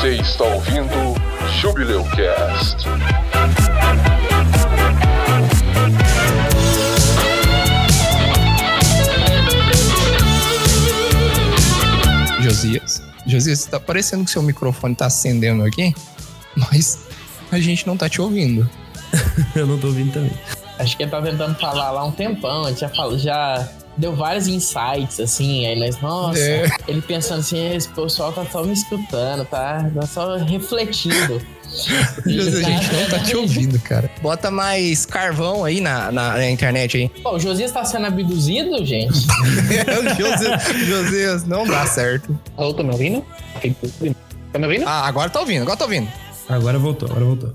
Você está ouvindo Jubileu Cast. Josias. Josias, tá parecendo que seu microfone tá acendendo aqui, mas a gente não tá te ouvindo. Eu não tô ouvindo também. Acho que ele tá tentando falar lá um tempão, a gente já, falou, já deu vários insights, assim, aí nós, nossa, É. ele pensando assim, esse pessoal tá só me escutando, tá? Tá só refletindo. Josias, a gente não tá te ouvindo, cara. Bota mais carvão aí na, na, na internet aí. Pô, o Josias tá sendo abduzido, gente? Josias, Josias, não dá certo. Alô, tá me ouvindo? Tá me ouvindo? Ah, agora tá ouvindo, agora tá ouvindo. Agora voltou, agora voltou.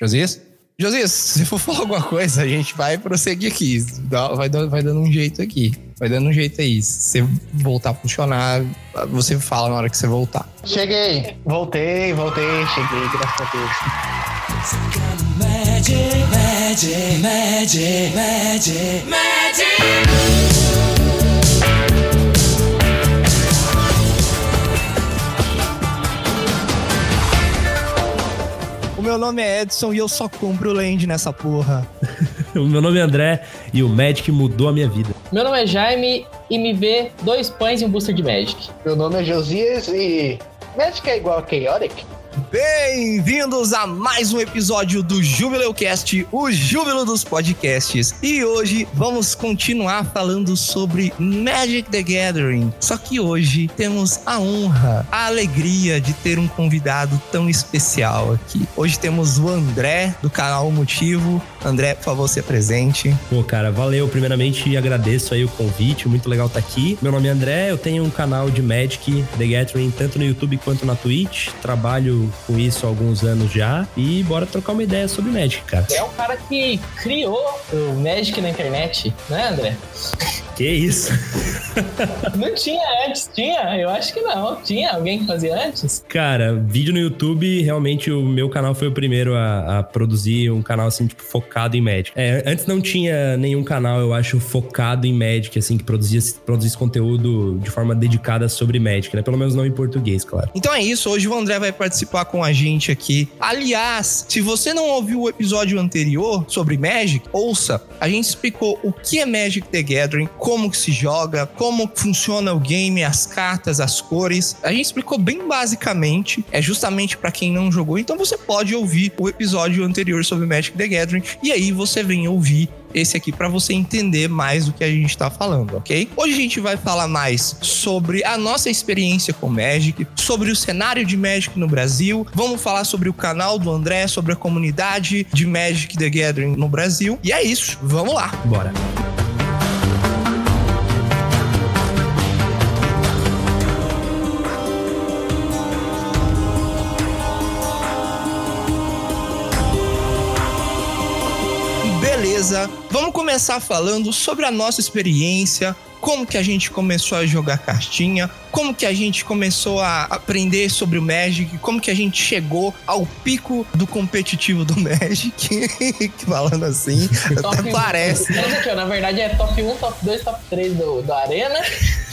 Josias? Josias, se for falar alguma coisa, a gente vai prosseguir aqui. Vai, dando- vai dando um jeito aqui. Vai dando um jeito aí. Se você voltar a funcionar, você fala na hora que você voltar. Cheguei. Voltei, voltei, cheguei, graças a Deus. O meu nome é Edson e eu só compro land nessa porra. O meu nome é André e o Magic mudou a minha vida. Meu nome é Jaime e me vê dois pães e um booster de Magic. Meu nome é Josias e. Magic é igual a Chaotic? Bem-vindos a mais um episódio do Jubileu Cast, o júbilo dos podcasts. E hoje vamos continuar falando sobre Magic the Gathering. Só que hoje temos a honra, a alegria de ter um convidado tão especial aqui. Hoje temos o André do canal Motivo. André, por favor, se presente. Pô, cara, valeu. Primeiramente, agradeço aí o convite, muito legal estar aqui. Meu nome é André, eu tenho um canal de Magic The Gathering tanto no YouTube quanto na Twitch. Trabalho com isso há alguns anos já e bora trocar uma ideia sobre Magic, cara. É o cara que criou o Magic na internet, né, André? Que isso? Não tinha antes, tinha? Eu acho que não. Tinha alguém que fazia antes? Cara, vídeo no YouTube, realmente o meu canal foi o primeiro a, a produzir um canal assim, tipo, focado em Magic. É, antes não tinha nenhum canal, eu acho, focado em Magic, assim, que produzia, produzisse conteúdo de forma dedicada sobre Magic, né? Pelo menos não em português, claro. Então é isso, hoje o André vai participar com a gente aqui. Aliás, se você não ouviu o episódio anterior sobre Magic, ouça. A gente explicou o que é Magic the Gathering, como que se joga, como funciona o game, as cartas, as cores. A gente explicou bem basicamente, é justamente para quem não jogou, então você pode ouvir o episódio anterior sobre Magic the Gathering e aí você vem ouvir esse aqui para você entender mais do que a gente tá falando, ok? Hoje a gente vai falar mais sobre a nossa experiência com Magic, sobre o cenário de Magic no Brasil, vamos falar sobre o canal do André, sobre a comunidade de Magic the Gathering no Brasil. E é isso, vamos lá. Bora. Beleza, vamos começar falando sobre a nossa experiência, como que a gente começou a jogar cartinha, como que a gente começou a aprender sobre o Magic, como que a gente chegou ao pico do competitivo do Magic, falando assim, até parece. Esse aqui, ó, na verdade é top 1, top 2, top 3 do, do Arena.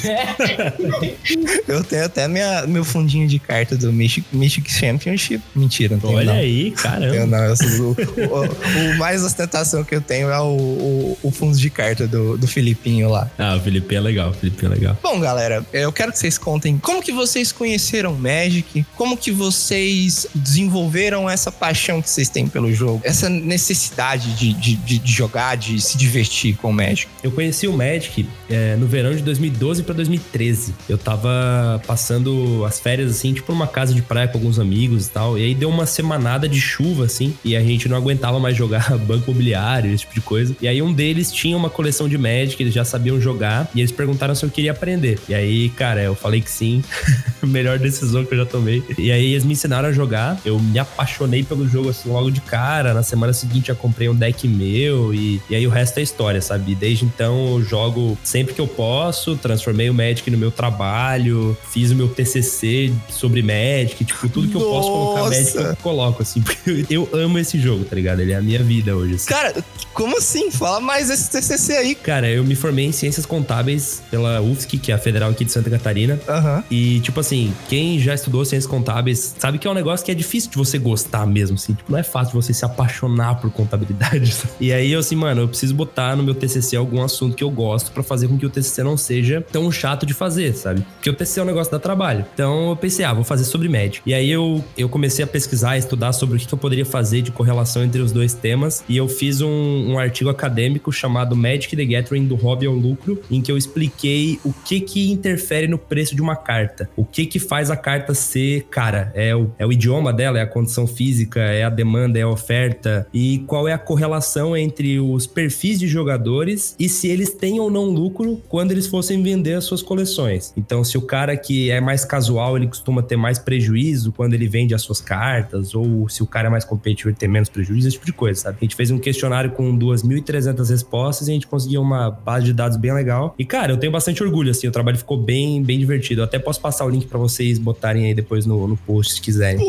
Eu tenho até minha, meu fundinho de carta do Mythic Championship. Mentira, não tenho Olha não. aí, Eu caramba. não, eu sou- o, o- o mais ostentação que eu tenho é o, o, o fundo de carta do, do Filipinho lá. Ah, o Felipe é legal, o Felipe é legal. Bom, galera, eu quero que vocês contem como que vocês conheceram Magic, como que vocês desenvolveram essa paixão que vocês têm pelo jogo, essa necessidade de, de, de- jogar, de se divertir com o Magic. Eu conheci o Magic é, no verão de 2012 pra 2013. Eu tava passando as férias, assim, tipo numa casa de praia com alguns amigos e tal. E aí deu uma semanada de chuva, assim, e a gente não aguentava mais jogar banco imobiliário, esse tipo de coisa. E aí um deles tinha uma coleção de Magic, eles já sabiam jogar, e eles perguntaram se eu queria aprender. E aí, cara, eu falei que sim. Melhor decisão que eu já tomei. E aí eles me ensinaram a jogar. Eu me apaixonei pelo jogo, assim, logo de cara. Na semana seguinte eu comprei um deck meu, e, e aí o resto é história, sabe? Desde então eu jogo sempre que eu posso, transformei Formei o Magic no meu trabalho, fiz o meu TCC sobre Magic, tipo, tudo que eu posso colocar Magic eu coloco, assim, porque eu amo esse jogo, tá ligado? Ele é a minha vida hoje. Assim. Cara, como assim? Fala mais esse TCC aí. Cara, eu me formei em Ciências Contábeis pela UFSC, que é a Federal aqui de Santa Catarina. Aham. E, tipo assim, quem já estudou Ciências Contábeis sabe que é um negócio que é difícil de você gostar mesmo, assim. Tipo, não é fácil você se apaixonar por contabilidade. sabe? E aí, eu assim, mano, eu preciso botar no meu TCC algum assunto que eu gosto pra fazer com que o TCC não seja tão chato de fazer, sabe? Porque o TCC é um negócio da trabalho. Então, eu pensei, ah, vou fazer sobre médico. E aí, eu, eu comecei a pesquisar, estudar sobre o que, que eu poderia fazer de correlação entre os dois temas. E eu fiz um, um artigo acadêmico chamado Magic the Gathering do Hobby ao Lucro, em que eu expliquei o que que interfere no preço de uma carta. O que que faz a carta ser cara. É o, é o idioma dela, é a condição física, é a demanda, é a oferta. E qual é a correlação entre os perfis de jogadores e se eles têm ou não lucro quando eles fossem vender as suas coleções. Então, se o cara que é mais casual, ele costuma ter mais prejuízo quando ele vende as suas cartas, ou se o cara é mais competitivo, ele tem menos prejuízo, esse tipo de coisa, sabe? A gente fez um questionário com 2.300 respostas e a gente conseguiu uma base de dados bem legal. E, cara, eu tenho bastante orgulho, assim, o trabalho ficou bem, bem divertido. Eu até posso passar o link pra vocês botarem aí depois no, no post, se quiserem.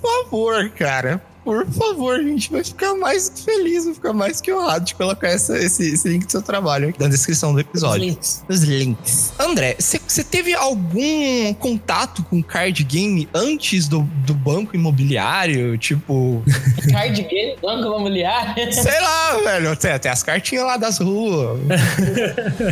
Por favor, cara. Por favor, a gente vai ficar mais feliz, vai ficar mais que honrado de colocar essa- esse, esse link do seu trabalho aqui na descrição do episódio. Links. Os links. André, você teve algum contato com card game antes do, do banco imobiliário? Tipo, Card game, banco imobiliário. sei lá, velho. Tem, tem as cartinhas lá das ruas.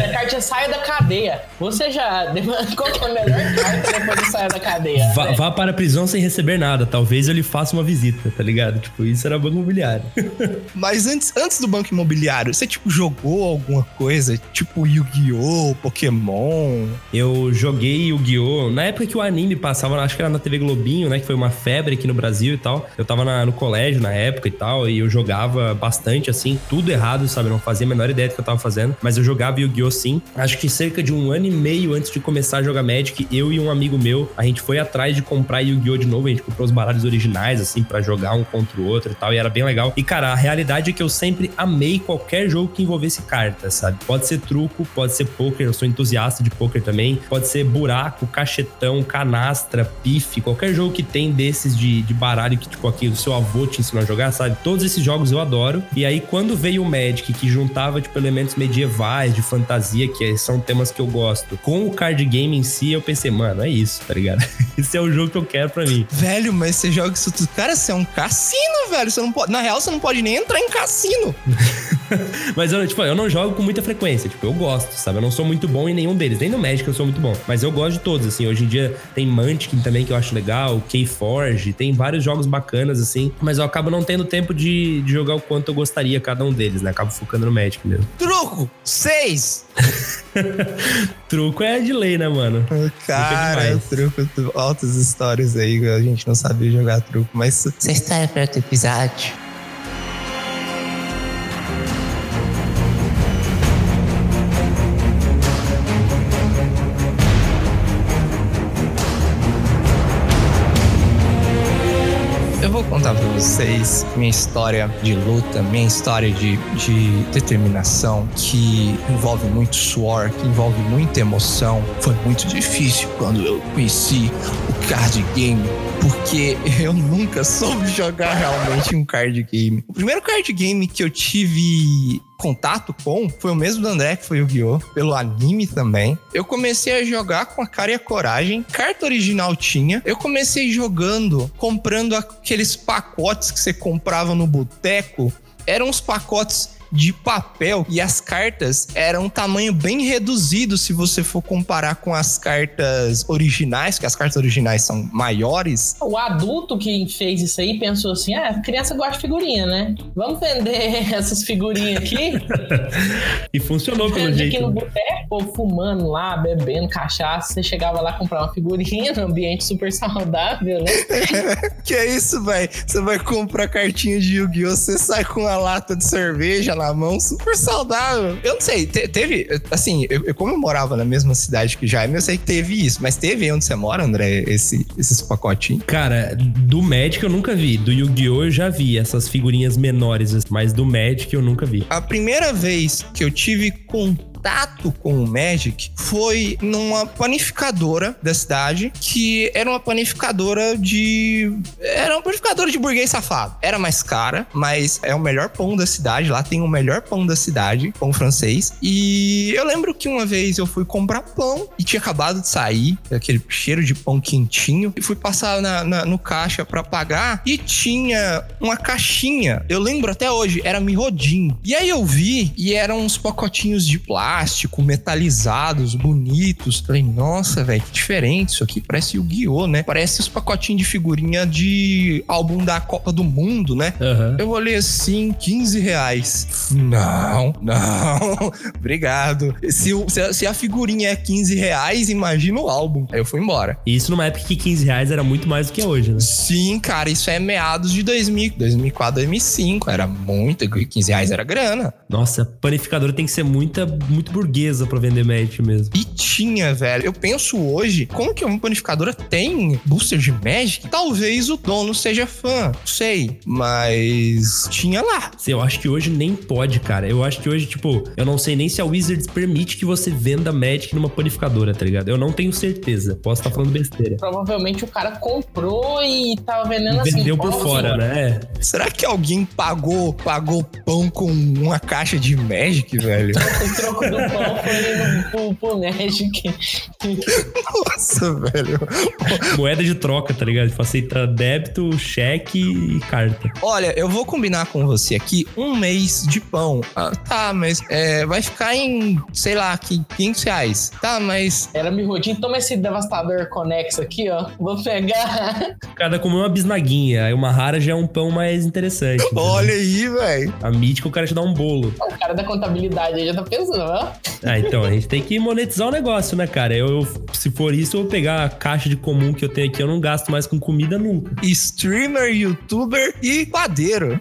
A carta sai da cadeia. Você já. Qual que é a melhor carta depois de sair da cadeia? Vá, vá para a prisão sem receber nada. Talvez eu lhe faça uma visita, tá ligado? Tipo, isso era banco imobiliário. Mas antes, antes do banco imobiliário, você, tipo, jogou alguma coisa? Tipo Yu-Gi-Oh!, Pokémon? Eu joguei Yu-Gi-Oh! Na época que o anime passava, acho que era na TV Globinho, né? Que foi uma febre aqui no Brasil e tal. Eu tava na- no colégio na época e tal, e eu jogava bastante, assim, tudo errado, sabe? Eu não fazia a menor ideia do que eu tava fazendo, mas eu jogava Yu-Gi-Oh! sim. Acho que cerca de um ano e meio antes de começar a jogar Magic, eu e um amigo meu, a gente foi atrás de comprar Yu-Gi-Oh! de novo, a gente comprou os baralhos originais, assim, pra jogar um contra o outro e tal, e era bem legal. E, cara, a realidade é que eu sempre amei qualquer jogo que envolvesse cartas, sabe? Pode ser truco, pode ser poker, eu sou entusiasta de poker também, pode ser buraco, cachetão, canastra, pife, qualquer jogo que tem desses de, de baralho que, tipo, aqui o seu avô te ensinou a jogar, sabe? Todos esses jogos eu adoro. E aí, quando veio o Magic, que juntava, tipo, elementos medievais, de fantasia, que são temas que eu gosto, com o card game em si, eu pensei, mano, é isso, tá ligado? Esse é o jogo que eu quero pra mim. Velho, mas você joga isso tudo. Cara, você é um cassino, velho. Você não pode. Na real, você não pode nem entrar em cassino. Mas eu, tipo, eu não jogo com muita frequência. Tipo, eu gosto, sabe? Eu não sou muito bom em nenhum deles. Nem no Magic eu sou muito bom. Mas eu gosto de todos, assim. Hoje em dia tem Munchkin também, que eu acho legal. Keyforge. Tem vários jogos bacanas, assim. Mas eu acabo não tendo tempo de, de jogar o quanto eu gostaria cada um deles, né? Acabo focando no Magic mesmo. Truco! Seis! Truco é de lei, né, mano? Cara, demais. truco, altas histórias aí a gente não sabia jogar truco, mas. História é pra outro episódio. Contar pra vocês minha história de luta, minha história de, de determinação, que envolve muito suor, que envolve muita emoção. Foi muito difícil quando eu conheci o card game, porque eu nunca soube jogar realmente um card game. O primeiro card game que eu tive contato com foi o mesmo do André, que foi o Yu-Gi-Oh! Pelo anime também. Eu comecei a jogar com a cara e a coragem. Carta original tinha. Eu comecei jogando, comprando aqueles pacotes que você comprava no boteco. Eram uns pacotes de papel e as cartas eram um tamanho bem reduzido se você for comparar com as cartas originais, que as cartas originais são maiores. O adulto que fez isso aí pensou assim: ah, a criança gosta de figurinha, né? Vamos vender essas figurinhas aqui. E funcionou pelo Vende aqui jeito. no né? boteco, povo fumando lá, bebendo cachaça. Você chegava lá comprar uma figurinha num ambiente super saudável, né? Que é isso, velho? Você vai comprar cartinha de Yu-Gi-Oh! Você sai com a lata de cerveja na mão, super saudável. Eu não sei, te- teve. Assim, eu, eu- como eu morava na mesma cidade que Jaime, eu sei que teve isso. Mas teve aí onde você mora, André, esse, esses pacotinhos? Cara, do Magic eu nunca vi. Do Yu-Gi-Oh! eu já vi essas figurinhas menores, mas do Magic eu nunca vi. A primeira vez que eu tive contato contato com o Magic foi numa panificadora da cidade, que era uma panificadora de. Era uma panificadora de burguês safado. Era mais cara, mas é o melhor pão da cidade. Lá tem o melhor pão da cidade, pão francês. E eu lembro que uma vez eu fui comprar pão e tinha acabado de sair, aquele cheiro de pão quentinho. E fui passar na, na- no caixa pra pagar e tinha uma caixinha. Eu lembro até hoje, era mirrodinho. E aí eu vi e eram uns pacotinhos de plástico metalizados, bonitos. Falei, nossa, velho, que diferente isso aqui. Parece Yu-Gi-Oh, né? Parece os pacotinhos de figurinha de álbum da Copa do Mundo, né? Aham. Eu olhei assim, 15 reais. Não, não, obrigado. Se, o- se a- se a figurinha é 15 reais, imagina o álbum. Aí eu fui embora. Isso numa época que 15 reais era muito mais do que é hoje, né? Sim, cara, isso é meados de 2000, 2004, 2005. Era muito, 15 reais era grana. Nossa, panificadora tem que ser muita, muito burguesa pra vender Magic mesmo. E tinha, velho. Eu penso hoje, como que uma panificadora tem booster de Magic? Talvez o dono seja fã, não sei. Mas tinha lá. Eu acho que hoje nem pode, cara. Eu acho que hoje, tipo, eu não sei nem se a Wizards permite que você venda Magic numa panificadora, tá ligado? Eu não tenho certeza. Posso estar falando besteira. Provavelmente o cara comprou e tava vendendo assim. Vendeu por fora, né? Será que alguém pagou, pagou pão com uma caixa de Magic, velho? O do pão foi pro, pro Magic. Nossa, velho. Moeda de troca, tá ligado? Tipo, aceita débito, cheque e carta. Olha, eu vou combinar com você aqui um mês de pão. Ah, tá, mas é, vai ficar em, sei lá, aqui, 500 reais. Tá, mas Era mirrodinho. Toma esse devastador conexo aqui, ó. Vou pegar. Cada comeu uma bisnaguinha. Aí uma rara já é um pão mais interessante. olha aí, velho. A mítica, o cara te dá um bolo. O cara da contabilidade aí já tá pensando, Ah, então, a gente tem que monetizar o negócio, né, cara? Eu, eu- se for isso, eu vou pegar a caixa de comum que eu tenho aqui. Eu não gasto mais com comida nunca. Streamer, youtuber e padeiro.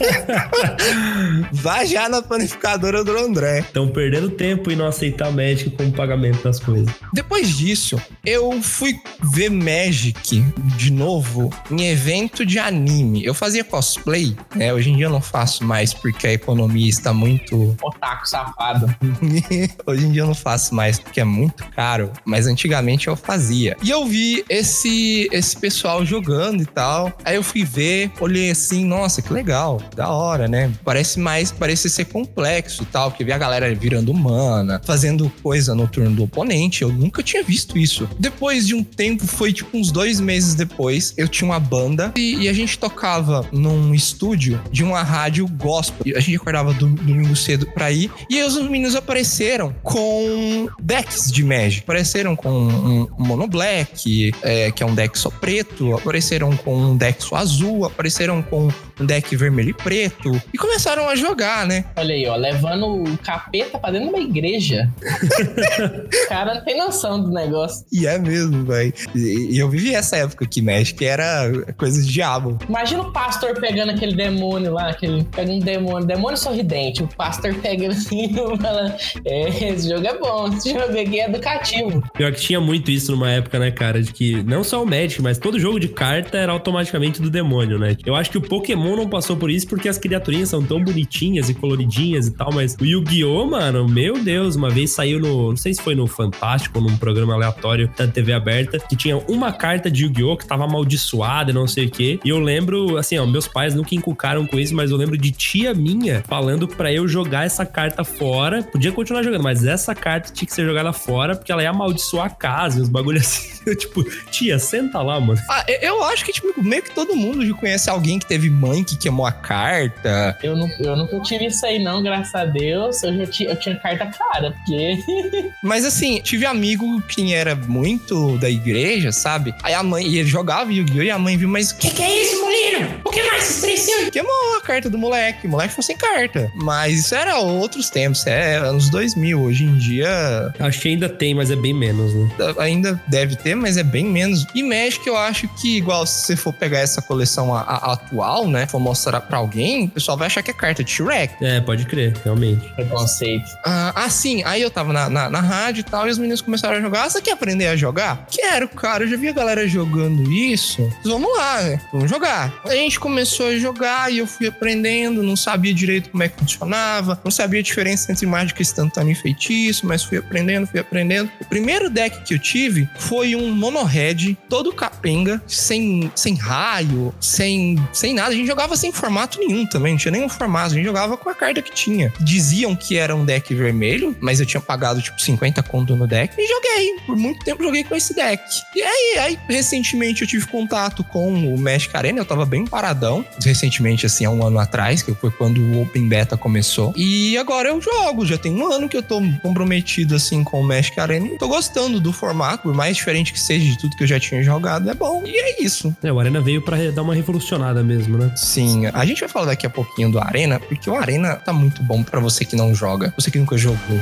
Vá já na panificadora do André. Estão perdendo tempo em não aceitar Magic como pagamento das coisas. Depois disso, eu fui ver Magic de novo em evento de anime. Eu fazia cosplay, né? Hoje em dia eu não faço mais porque a economia está muito. Otaku safado. Hoje em dia eu não faço mais porque é muito caro, mas antigamente eu fazia. E eu vi esse esse pessoal jogando e tal. Aí eu fui ver, olhei assim, nossa, que legal, da hora, né? Parece mais, parece ser complexo tal, porque vi a galera virando mana, fazendo coisa no turno do oponente. Eu nunca tinha visto isso. Depois de um tempo, foi tipo uns dois meses depois, eu tinha uma banda e, e a gente tocava num estúdio de uma rádio gospel. A gente acordava do- domingo cedo pra ir e os meninos apareceram com decks de Magic. Apareceram com um, um Mono Black, é, que é um deck só preto. Apareceram com um deck só azul. Apareceram com um deck vermelho e preto. E começaram a jogar, né? Olha aí, ó. Levando o capeta pra dentro de uma igreja. o cara não tem noção do negócio. E é mesmo, velho. E, eu vivi essa época que Magic era coisa de diabo. Imagina o pastor pegando aquele demônio lá, aquele, pega um demônio, demônio sorridente. O pastor pega assim e fala: É, esse jogo é bom, esse jogo aqui é educativo. Pior que tinha muito isso numa época, né, cara? De que não só o Magic, mas todo jogo de carta era automaticamente do demônio, né? Eu acho que o Pokémon não passou por isso porque as criaturinhas são tão bonitinhas e coloridinhas e tal, mas o Yu-Gi-Oh, mano, meu Deus, uma vez saiu no. Não sei se foi no Fantástico ou num programa aleatório da TV aberta, que tinha uma carta de Yu-Gi-Oh! que tava amaldiçoada, não sei o quê. E eu lembro, assim, ó, meus pais nunca encucaram com isso, mas eu lembro de tia minha falando pra eu jogar essa carta fora. Podia continuar jogando, mas essa carta tinha que ser jogada fora porque ela ia amaldiçoar a casa, uns bagulho assim. Tipo, tia, senta lá, mano. Ah, eu- eu acho que, tipo, meio que todo mundo já conhece alguém que teve mãe que queimou a carta. Eu, não, eu nunca tive isso aí, não, graças a Deus. Eu já tinha, eu tinha carta cara, porque. Mas assim, tive amigo que era muito da igreja, sabe? Aí a mãe, e ele jogava Yu-Gi-Oh! e a mãe viu, mas o que, que é isso, Molino? Por que mais se estressou? Queimou a carta do moleque. O moleque ficou sem carta. Mas isso era outros tempos, é anos 2000. Hoje em dia Acho que ainda tem, mas é bem menos, né? ainda deve ter, mas é bem menos. E Magic, eu acho que, igual se você for pegar essa coleção a- a- atual, né? E for mostrar pra alguém, o pessoal vai achar que é carta de Shrek. É, pode crer, realmente. Preconceito. Ah, assim, aí eu tava na, na, na rádio e tal, e os meninos começaram a jogar. Ah, você quer aprender a jogar? Quero, cara. Eu já vi a galera jogando isso. Vamos lá, né? Vamos jogar. A gente começou a jogar e eu fui aprendendo, não sabia direito como é que funcionava, não sabia a diferença entre mágica instantânea e feitiço, mas fui aprendendo, fui aprendendo. O primeiro deck que eu tive foi um mono-red, todo capenga, sem, sem raio, sem, sem nada. A gente jogava sem formato nenhum também, não tinha nenhum formato. A gente jogava com a carta que tinha. Diziam que era um deck vermelho, mas eu tinha pagado tipo 50 conto no deck e joguei. Por muito tempo joguei com esse deck. E aí, aí recentemente eu tive contato com o Magic Arena, eu tava bem paradão. Recentemente, assim, há um ano atrás, que foi quando o Open Beta começou. E agora eu jogo, já tem um ano que eu tô comprometido, assim, com o Magic Arena. Tô gostando do formato, por mais diferente que seja de tudo que eu já tinha jogado, é bom. E é isso. É, o Arena veio pra dar uma revolucionada mesmo, né? Sim, a gente vai falar daqui a pouquinho do Arena, porque o Arena tá muito bom pra você que não joga, você que nunca jogou.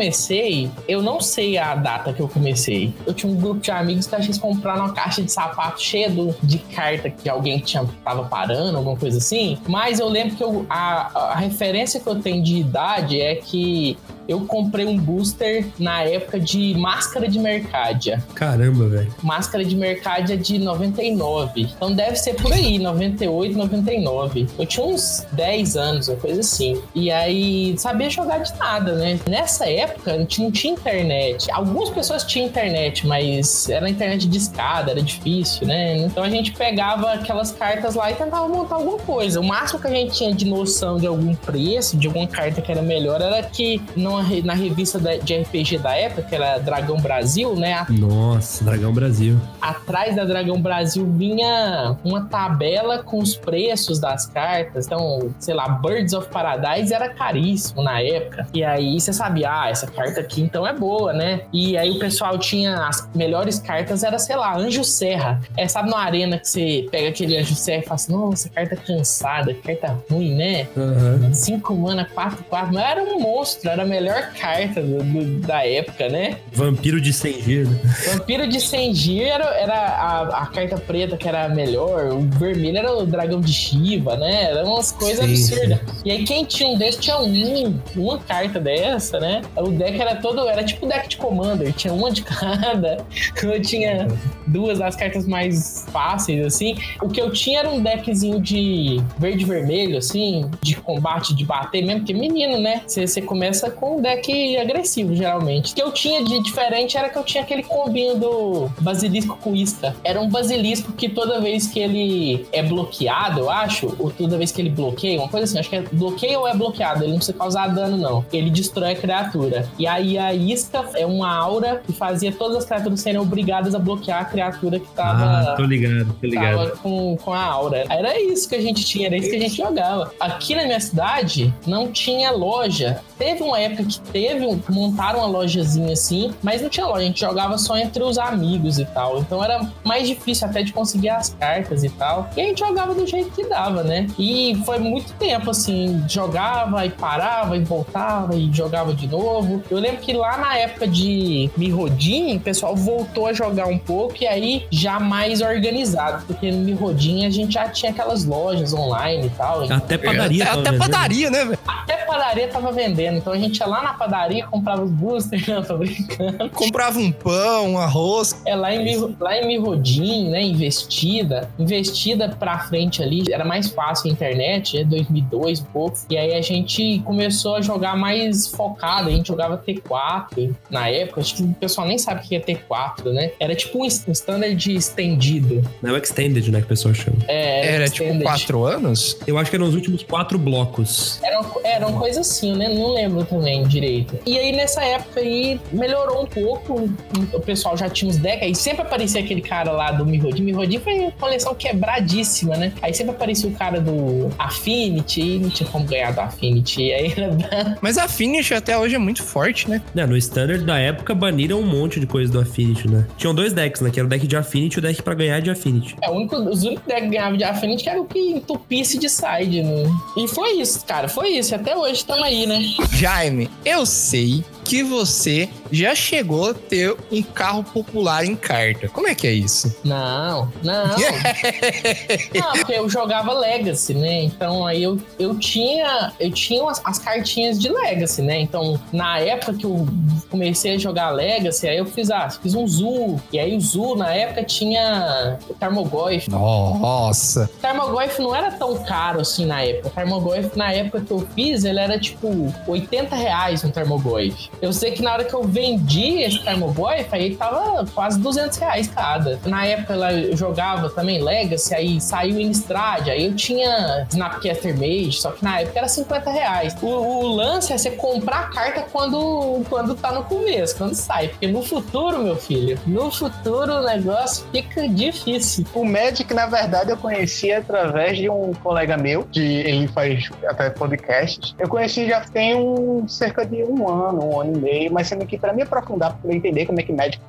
Comecei, eu não sei a data que eu comecei. Eu tinha um grupo de amigos que a gente compraram uma caixa de sapato cheia de carta que alguém tinha, tava parando, alguma coisa assim. Mas eu lembro que eu- a, a referência que eu tenho de idade é que eu comprei um booster na época de Máscara de Mercádia. Caramba, velho. Máscara de Mercádia de 99. Então deve ser por aí, 98, 99. Eu tinha uns 10 anos, uma coisa assim. E aí, sabia jogar de nada, né? Nessa época, a gente não tinha internet. Algumas pessoas tinham internet, mas era internet de escada, era difícil, né? Então a gente pegava aquelas cartas lá e tentava montar alguma coisa. O máximo que a gente tinha de noção de algum preço, de alguma carta que era melhor, era que numa na revista da- de RPG da época, que era Dragão Brasil, né? Nossa, Dragão Brasil. atrás da Dragão Brasil vinha uma tabela com os preços das cartas. Então, sei lá, Birds of Paradise era caríssimo na época. E aí você sabia, ah, essa carta aqui então é boa, né? E aí o pessoal tinha as melhores cartas, era, sei lá, Anjo Serra. É, sabe na arena que você pega aquele Anjo Serra e fala assim, nossa, carta cansada, carta ruim, né? Aham. 5 mana, 4, 4. Mas era um monstro, era a melhor carta do- do- da época, né? Vampiro de Sengir, né? Vampiro de Sengir era, era a, a carta preta que era a melhor, o vermelho era o dragão de Shiva, né? Eram umas coisas Sim, absurdas. E aí quem tinha um desses tinha um, uma carta dessa, né? O deck era todo, era tipo deck de Commander, tinha uma de cada. Eu tinha duas das cartas mais fáceis, assim. O que eu tinha era um deckzinho de verde e vermelho, assim, de combate, de bater mesmo, porque menino, né? Você começa com um deck agressivo, geralmente. O que eu tinha de diferente era que eu tinha aquele combinho do basilisco com isca. Era um basilisco que toda vez que ele é bloqueado, eu acho, ou toda vez que ele bloqueia, uma coisa assim, acho que é bloqueio ou é bloqueado, ele não precisa causar dano, não. Ele destrói a criatura. E aí a isca é uma aura que fazia todas as criaturas serem obrigadas a bloquear a criatura que tava Ah, tô ligado, tô ligado. tava com, com a aura. Era isso que a gente tinha, era isso que a gente jogava. Aqui na minha cidade não tinha loja. Teve uma época que teve, um- montaram uma lojazinha assim, mas não tinha loja, a gente jogava só entre os amigos e tal. Então era mais difícil até de conseguir as cartas e tal. E a gente jogava do jeito que dava, né? E foi muito tempo assim, jogava e parava e voltava e jogava de novo. Eu lembro que lá na época de Mirrodin, o pessoal voltou a jogar um pouco e aí já mais organizado, porque no Mirrodin a gente já tinha aquelas lojas online e tal. Até padaria. É, tava até vendendo. padaria, né, velho? Até padaria tava vendendo, então a gente ia lá na padaria, comprava os boosters, não, tô brincando. Comprava um pão, um arroz. É lá em, lá em Mirrodin, né, investida, investida pra frente ali, era mais fácil a internet, é 2002 um pouco, e aí a gente começou a jogar mais focado, a gente jogava T4 na época, acho que o pessoal nem sabe o que é T4, né, era tipo um um standard estendido. Não é o Extended, né, que o pessoal chama. É, Era tipo quatro anos. Eu acho que eram os últimos quatro blocos. Era, era uma coisa assim, né? Não lembro também direito. E aí, nessa época aí, melhorou um pouco. O pessoal já tinha uns decks. Aí sempre aparecia aquele cara lá do Mirrodin. Mirrodin foi uma coleção quebradíssima, né? Aí sempre aparecia o cara do Affinity. E não tinha como ganhar do Affinity. Aí era... Mas a Finish até hoje é muito forte, né? Né, no Standard da época baniram um monte de coisa do Affinity, né? Tinham dois decks, né? Que era o deck de Affinity e o deck pra ganhar de Affinity. É, o único, os únicos decks que ganhavam de Affinity era o que entupisse de side, né? E foi isso, cara, foi isso. Até hoje estamos aí, né? Jaime, eu sei que você já chegou a ter um carro popular em carta. Como é que é isso? Não, não. não, porque eu jogava Legacy, né? Então aí eu, eu tinha eu tinha as, as cartinhas de Legacy, né? Então, na época que eu comecei a jogar Legacy, aí eu fiz, ah, fiz um Zoo. E aí o Zoo, na época, tinha o Tarmogoyf. Nossa. O Tarmogoyf não era tão caro assim na época. O Tarmogoyf, na época que eu fiz, ele era tipo 80 reais um Tarmogoyf. Eu sei que na hora que eu vendi esse Tarmogoyf, aí tava quase 200 reais cada. Na época eu jogava também Legacy, aí saiu Innistrad, aí eu tinha Snapcaster Mage, só que na época era 50 reais. O, o lance é você comprar a carta quando, quando tá no começo, quando sai. Porque no futuro, meu filho, no futuro o negócio fica difícil. O Magic, na verdade, eu conheci através de um colega meu, que ele faz até podcasts. Eu conheci já tem um, cerca de um ano, um ano e meio, mas sendo que para me aprofundar, para entender como é que Magic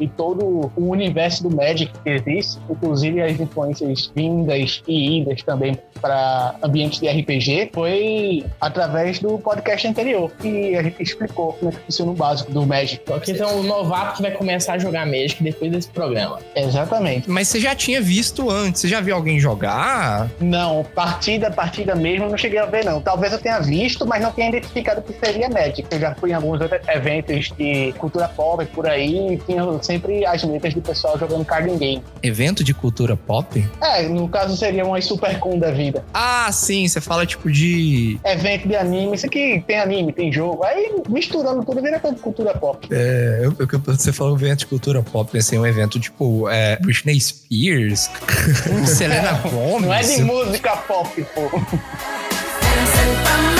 e todo o universo do Magic que existe, inclusive as influências vindas e idas também para ambientes de RPG, foi através do podcast anterior, que a gente explicou como é que funciona o básico do Magic. Porque tem um novato que vai começar a jogar Magic depois desse programa. Exatamente. Mas você já tinha visto antes? Você já viu alguém jogar? Não, partida, partida mesmo, não cheguei a ver, não. Talvez eu tenha visto, mas não tenha identificado que seria Magic. Eu já fui em alguns outros eventos de cultura pop por aí, e tinha sempre as letras do pessoal jogando card game. Evento de cultura pop? É, no caso seria uma Supercon da vida. Ah, sim, você fala tipo de. Evento de anime, isso aqui tem anime, tem jogo. Aí misturando tudo vira cultura pop. É, eu, eu, você falou evento de cultura pop, pensei em um evento tipo é, Britney Spears, Selena Gomez. Não é de música pop, pô.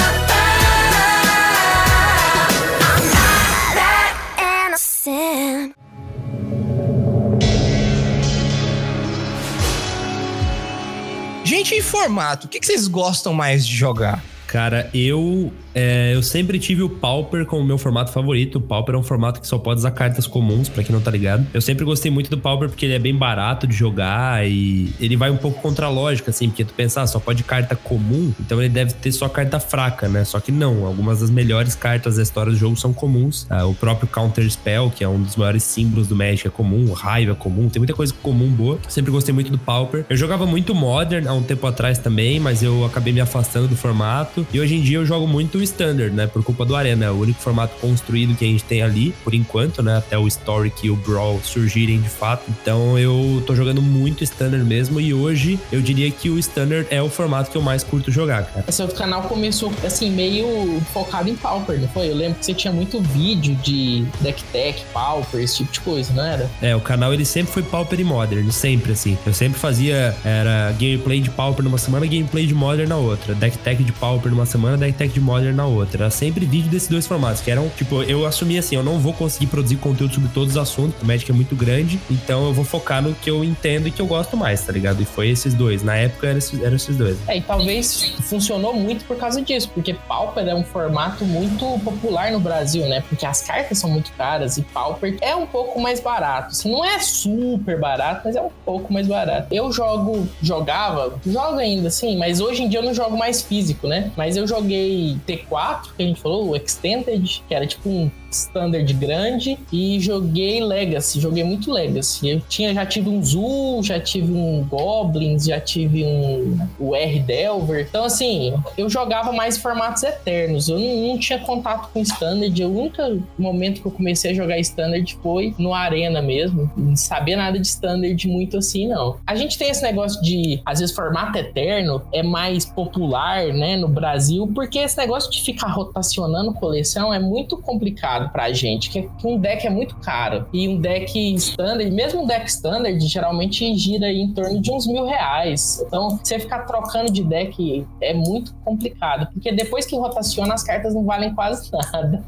Gente, em formato, o que, que vocês gostam mais de jogar? Cara, eu é, eu sempre tive o Pauper como meu formato favorito. O Pauper é um formato que só pode usar cartas comuns, para quem não tá ligado. Eu sempre gostei muito do Pauper porque ele é bem barato de jogar e ele vai um pouco contra a lógica, assim, porque tu pensar, ah, só pode carta comum, então ele deve ter só carta fraca, né? Só que não, algumas das melhores cartas da história do jogo são comuns. Ah, o próprio Counter Spell, que é um dos maiores símbolos do Magic, é comum, raiva é comum, tem muita coisa comum boa. Sempre gostei muito do Pauper. Eu jogava muito Modern há um tempo atrás também, mas eu acabei me afastando do formato. E hoje em dia eu jogo muito Standard, né? Por culpa do Arena. É o único formato construído que a gente tem ali, por enquanto, né? Até o Historic e o Brawl surgirem de fato. Então eu tô jogando muito Standard mesmo. E hoje eu diria que o Standard é o formato que eu mais curto jogar, cara. Outro canal começou, assim, meio focado em Pauper, não foi? Eu lembro que você tinha muito vídeo de deck tech, Pauper, esse tipo de coisa, não era? É, o canal ele sempre foi Pauper e Modern, sempre assim. Eu sempre fazia, era gameplay de Pauper numa semana, gameplay de Modern na outra. Deck tech de Pauper numa semana, deck tech de Modern na outra. Era sempre vídeo desses dois formatos, que eram, tipo, eu assumi assim, eu não vou conseguir produzir conteúdo sobre todos os assuntos, o Magic é muito grande, então eu vou focar no que eu entendo e que eu gosto mais, tá ligado? E foi esses dois. Na época eram esses, eram esses dois. É, e talvez funcionou muito por causa disso, porque Pauper é um formato muito popular no Brasil, né? Porque as cartas são muito caras e Pauper é um pouco mais barato. Assim, não é super barato, mas é um pouco mais barato. Eu jogo, jogava, jogo ainda assim, mas hoje em dia eu não jogo mais físico, né? Mas eu joguei T4 que a gente falou, o Extended, que era tipo um standard grande e joguei Legacy, joguei muito Legacy. Eu tinha, já tive um Zul, já tive um Goblins, já tive um o R Delver. Então assim, eu jogava mais formatos eternos. Eu não, não tinha contato com standard. O único momento que eu comecei a jogar standard foi no Arena mesmo. Não sabia nada de standard muito assim, não. A gente tem esse negócio de, às vezes, formato eterno é mais popular, né, no Brasil, porque esse negócio de ficar rotacionando coleção é muito complicado pra gente, que um deck é muito caro. E um deck standard, mesmo um deck standard, geralmente gira em torno de uns mil reais. Então, você ficar trocando de deck é muito complicado, porque depois que rotaciona, as cartas não valem quase nada.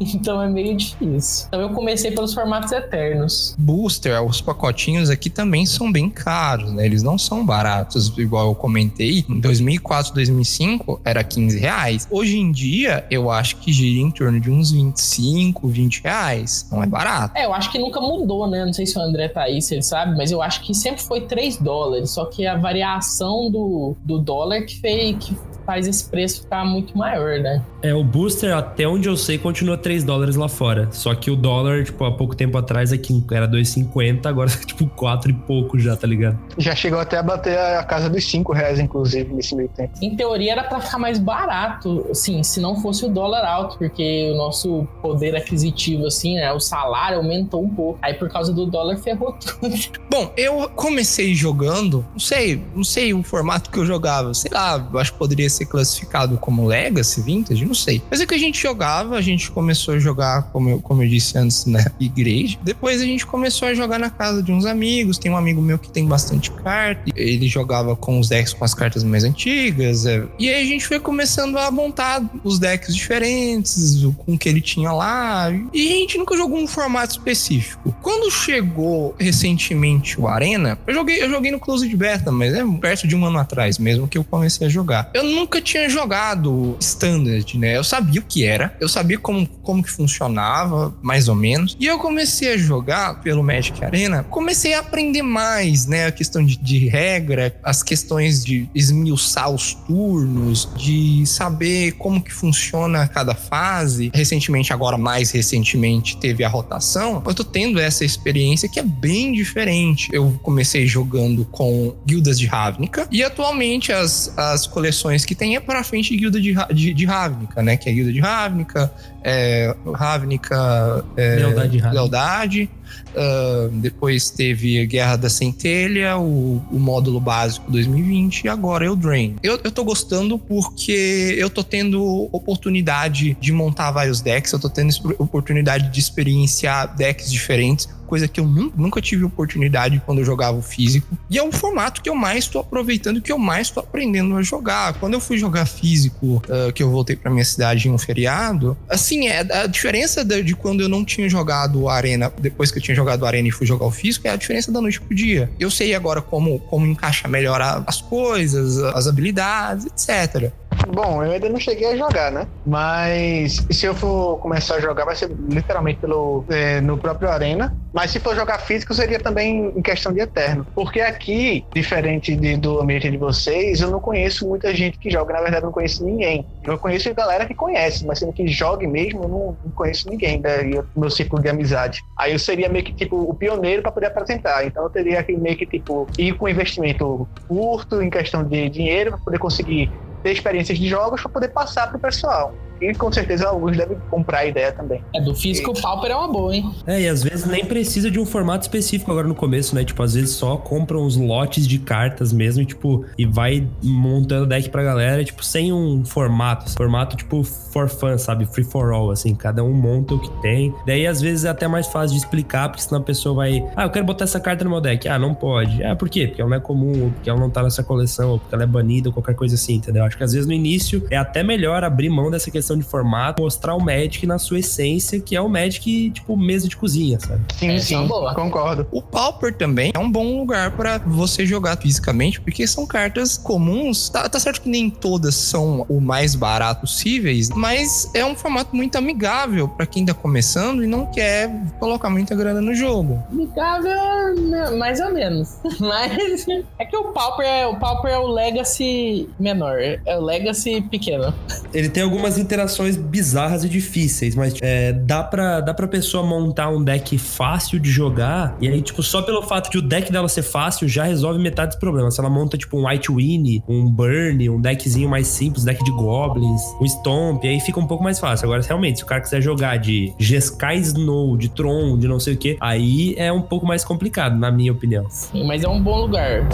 Então é meio difícil. Então eu comecei pelos formatos eternos. Booster, os pacotinhos aqui também são bem caros, né? Eles não são baratos, igual eu comentei. Em 2004, 2005 era 15 reais. Hoje em dia, eu acho que gira em torno de uns 25 25, 20 reais. Não é barato. É, eu acho que nunca mudou, né? Não sei se o André tá aí, se ele sabe, mas eu acho que sempre foi 3 dólares. Só que a variação do, do dólar que fez, que faz esse preço ficar muito maior, né? É, o booster, até onde eu sei, continua 3 dólares lá fora. Só que o dólar, tipo, há pouco tempo atrás aqui era 2,50, agora tipo 4 e pouco já, tá ligado? Já chegou até a bater a casa dos 5 reais, inclusive, nesse meio tempo. Em teoria era pra ficar mais barato, assim, se não fosse o dólar alto, porque o nosso poder aquisitivo, assim, né? O salário aumentou um pouco. Aí por causa do dólar ferrou tudo. Bom, eu comecei jogando, não sei, não sei o formato que eu jogava. Sei lá, eu acho que poderia ser classificado como Legacy, Vintage, não sei. Mas é que a gente jogava, a gente começou a jogar, como eu, como eu disse antes, na igreja. Depois a gente começou a jogar na casa de uns amigos. Tem um amigo meu que tem bastante carta. Ele jogava com os decks com as cartas mais antigas. é. E aí a gente foi começando a montar os decks diferentes, com o que ele tinha lá. E a gente nunca jogou um formato específico. Quando chegou recentemente o Arena, eu joguei, eu joguei no Closed Beta, mas é perto de um ano atrás mesmo que eu comecei a jogar. Eu nunca tinha jogado Standard, né? Eu sabia o que era, eu sabia como, como que funcionava, mais ou menos. E eu comecei a jogar pelo Magic Arena, comecei a aprender mais, né? A questão de, de regra, as questões de esmiuçar os turnos, de saber como que funciona cada fase. Recentemente, agora mais recentemente, teve a rotação. Eu tô tendo essa experiência que é bem diferente. Eu comecei jogando com guildas de Ravnica e atualmente as, as coleções que tem é para frente guilda de, de, de Ravnica, né? Que é a guilda de Ravnica, é, Ravnica, é, Lealdade Ravnica. Lealdade. Ah, depois teve a Guerra da Centelha, o, o módulo básico 2020 e agora é o Drain. Eu, eu tô gostando porque eu tô tendo oportunidade de montar vários decks, eu tô tendo oportunidade de experienciar decks diferentes, coisa que eu nun- nunca tive oportunidade quando eu jogava o físico. E é o formato que eu mais tô aproveitando, que eu mais tô aprendendo a jogar. Quando eu fui jogar físico, ah, que eu voltei pra minha cidade em um feriado, assim, é a diferença da- de quando eu não tinha jogado o Arena, depois que eu tinha jogado Arena e fui jogar o físico, é a diferença da noite pro dia. Eu sei agora como, como encaixar melhor as coisas, as habilidades, etc. Bom, eu ainda não cheguei a jogar, né? Mas se eu for começar a jogar, vai ser literalmente pelo, é, no próprio Arena. Mas se for jogar físico, seria também em questão de Eterno. Porque aqui, diferente de- do ambiente de vocês, eu não conheço muita gente que joga. Na verdade, eu não conheço ninguém. Eu conheço galera que conhece, mas sendo que jogue mesmo, eu não, não conheço ninguém do meu círculo de amizade. Aí eu seria meio que tipo o pioneiro para poder apresentar. Então eu teria que meio que tipo ir com investimento curto em questão de dinheiro para poder conseguir ter experiências de jogos para poder passar pro pessoal. E com certeza alguns devem comprar a ideia também. É, do físico, o Pauper é uma boa, hein? É, e às vezes nem precisa de um formato específico agora no começo, né? Tipo, às vezes só compra uns lotes de cartas mesmo, e, tipo, e vai montando deck pra galera, tipo, sem um formato. Formato, tipo, for fun, sabe? Free for all, assim. Cada um monta o que tem. Daí, às vezes, é até mais fácil de explicar, porque senão a pessoa vai... Ah, eu quero botar essa carta no meu deck. Ah, não pode. Ah, por quê? Porque ela não é comum, ou porque ela não tá nessa coleção, ou porque ela é banida, ou qualquer coisa assim, entendeu? Acho que às vezes no início é até melhor abrir mão dessa questão de formato, mostrar o Magic na sua essência, que é o Magic, tipo, mesa de cozinha, sabe? Sim, é sim, boa. concordo. O Pauper também é um bom lugar para você jogar fisicamente, porque são cartas comuns. Tá, tá certo que nem todas são o mais barato possíveis, mas é um formato muito amigável para quem tá começando e não quer colocar muita grana no jogo. Amigável, né, mais ou menos. Mas é que o Pauper é o, Pauper é o Legacy menor. É o Legacy pequeno. Ele tem algumas interações bizarras e difíceis, mas é, dá, pra, dá pra pessoa montar um deck fácil de jogar, e aí, tipo, só pelo fato de o deck dela ser fácil, já resolve metade dos problemas. Se ela monta, tipo, um White Winnie, um Burn, um deckzinho mais simples, deck de Goblins, um Stomp, aí fica um pouco mais fácil. Agora, realmente, se o cara quiser jogar de Jeskai Snow, de Tron, de não sei o que, aí é um pouco mais complicado, na minha opinião. Sim, mas é um bom lugar.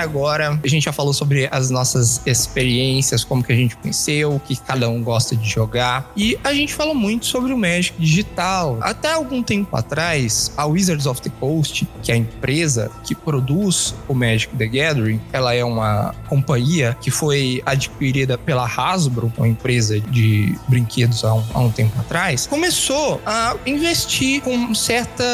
Agora. A gente já falou sobre as nossas experiências, como que a gente conheceu, o que cada um gosta de jogar. E a gente falou muito sobre o Magic digital. Até algum tempo atrás, a Wizards of the Coast, que é a empresa que produz o Magic the Gathering, ela é uma companhia que foi adquirida pela Hasbro, uma empresa de brinquedos há um, há um tempo atrás, começou a investir com certa,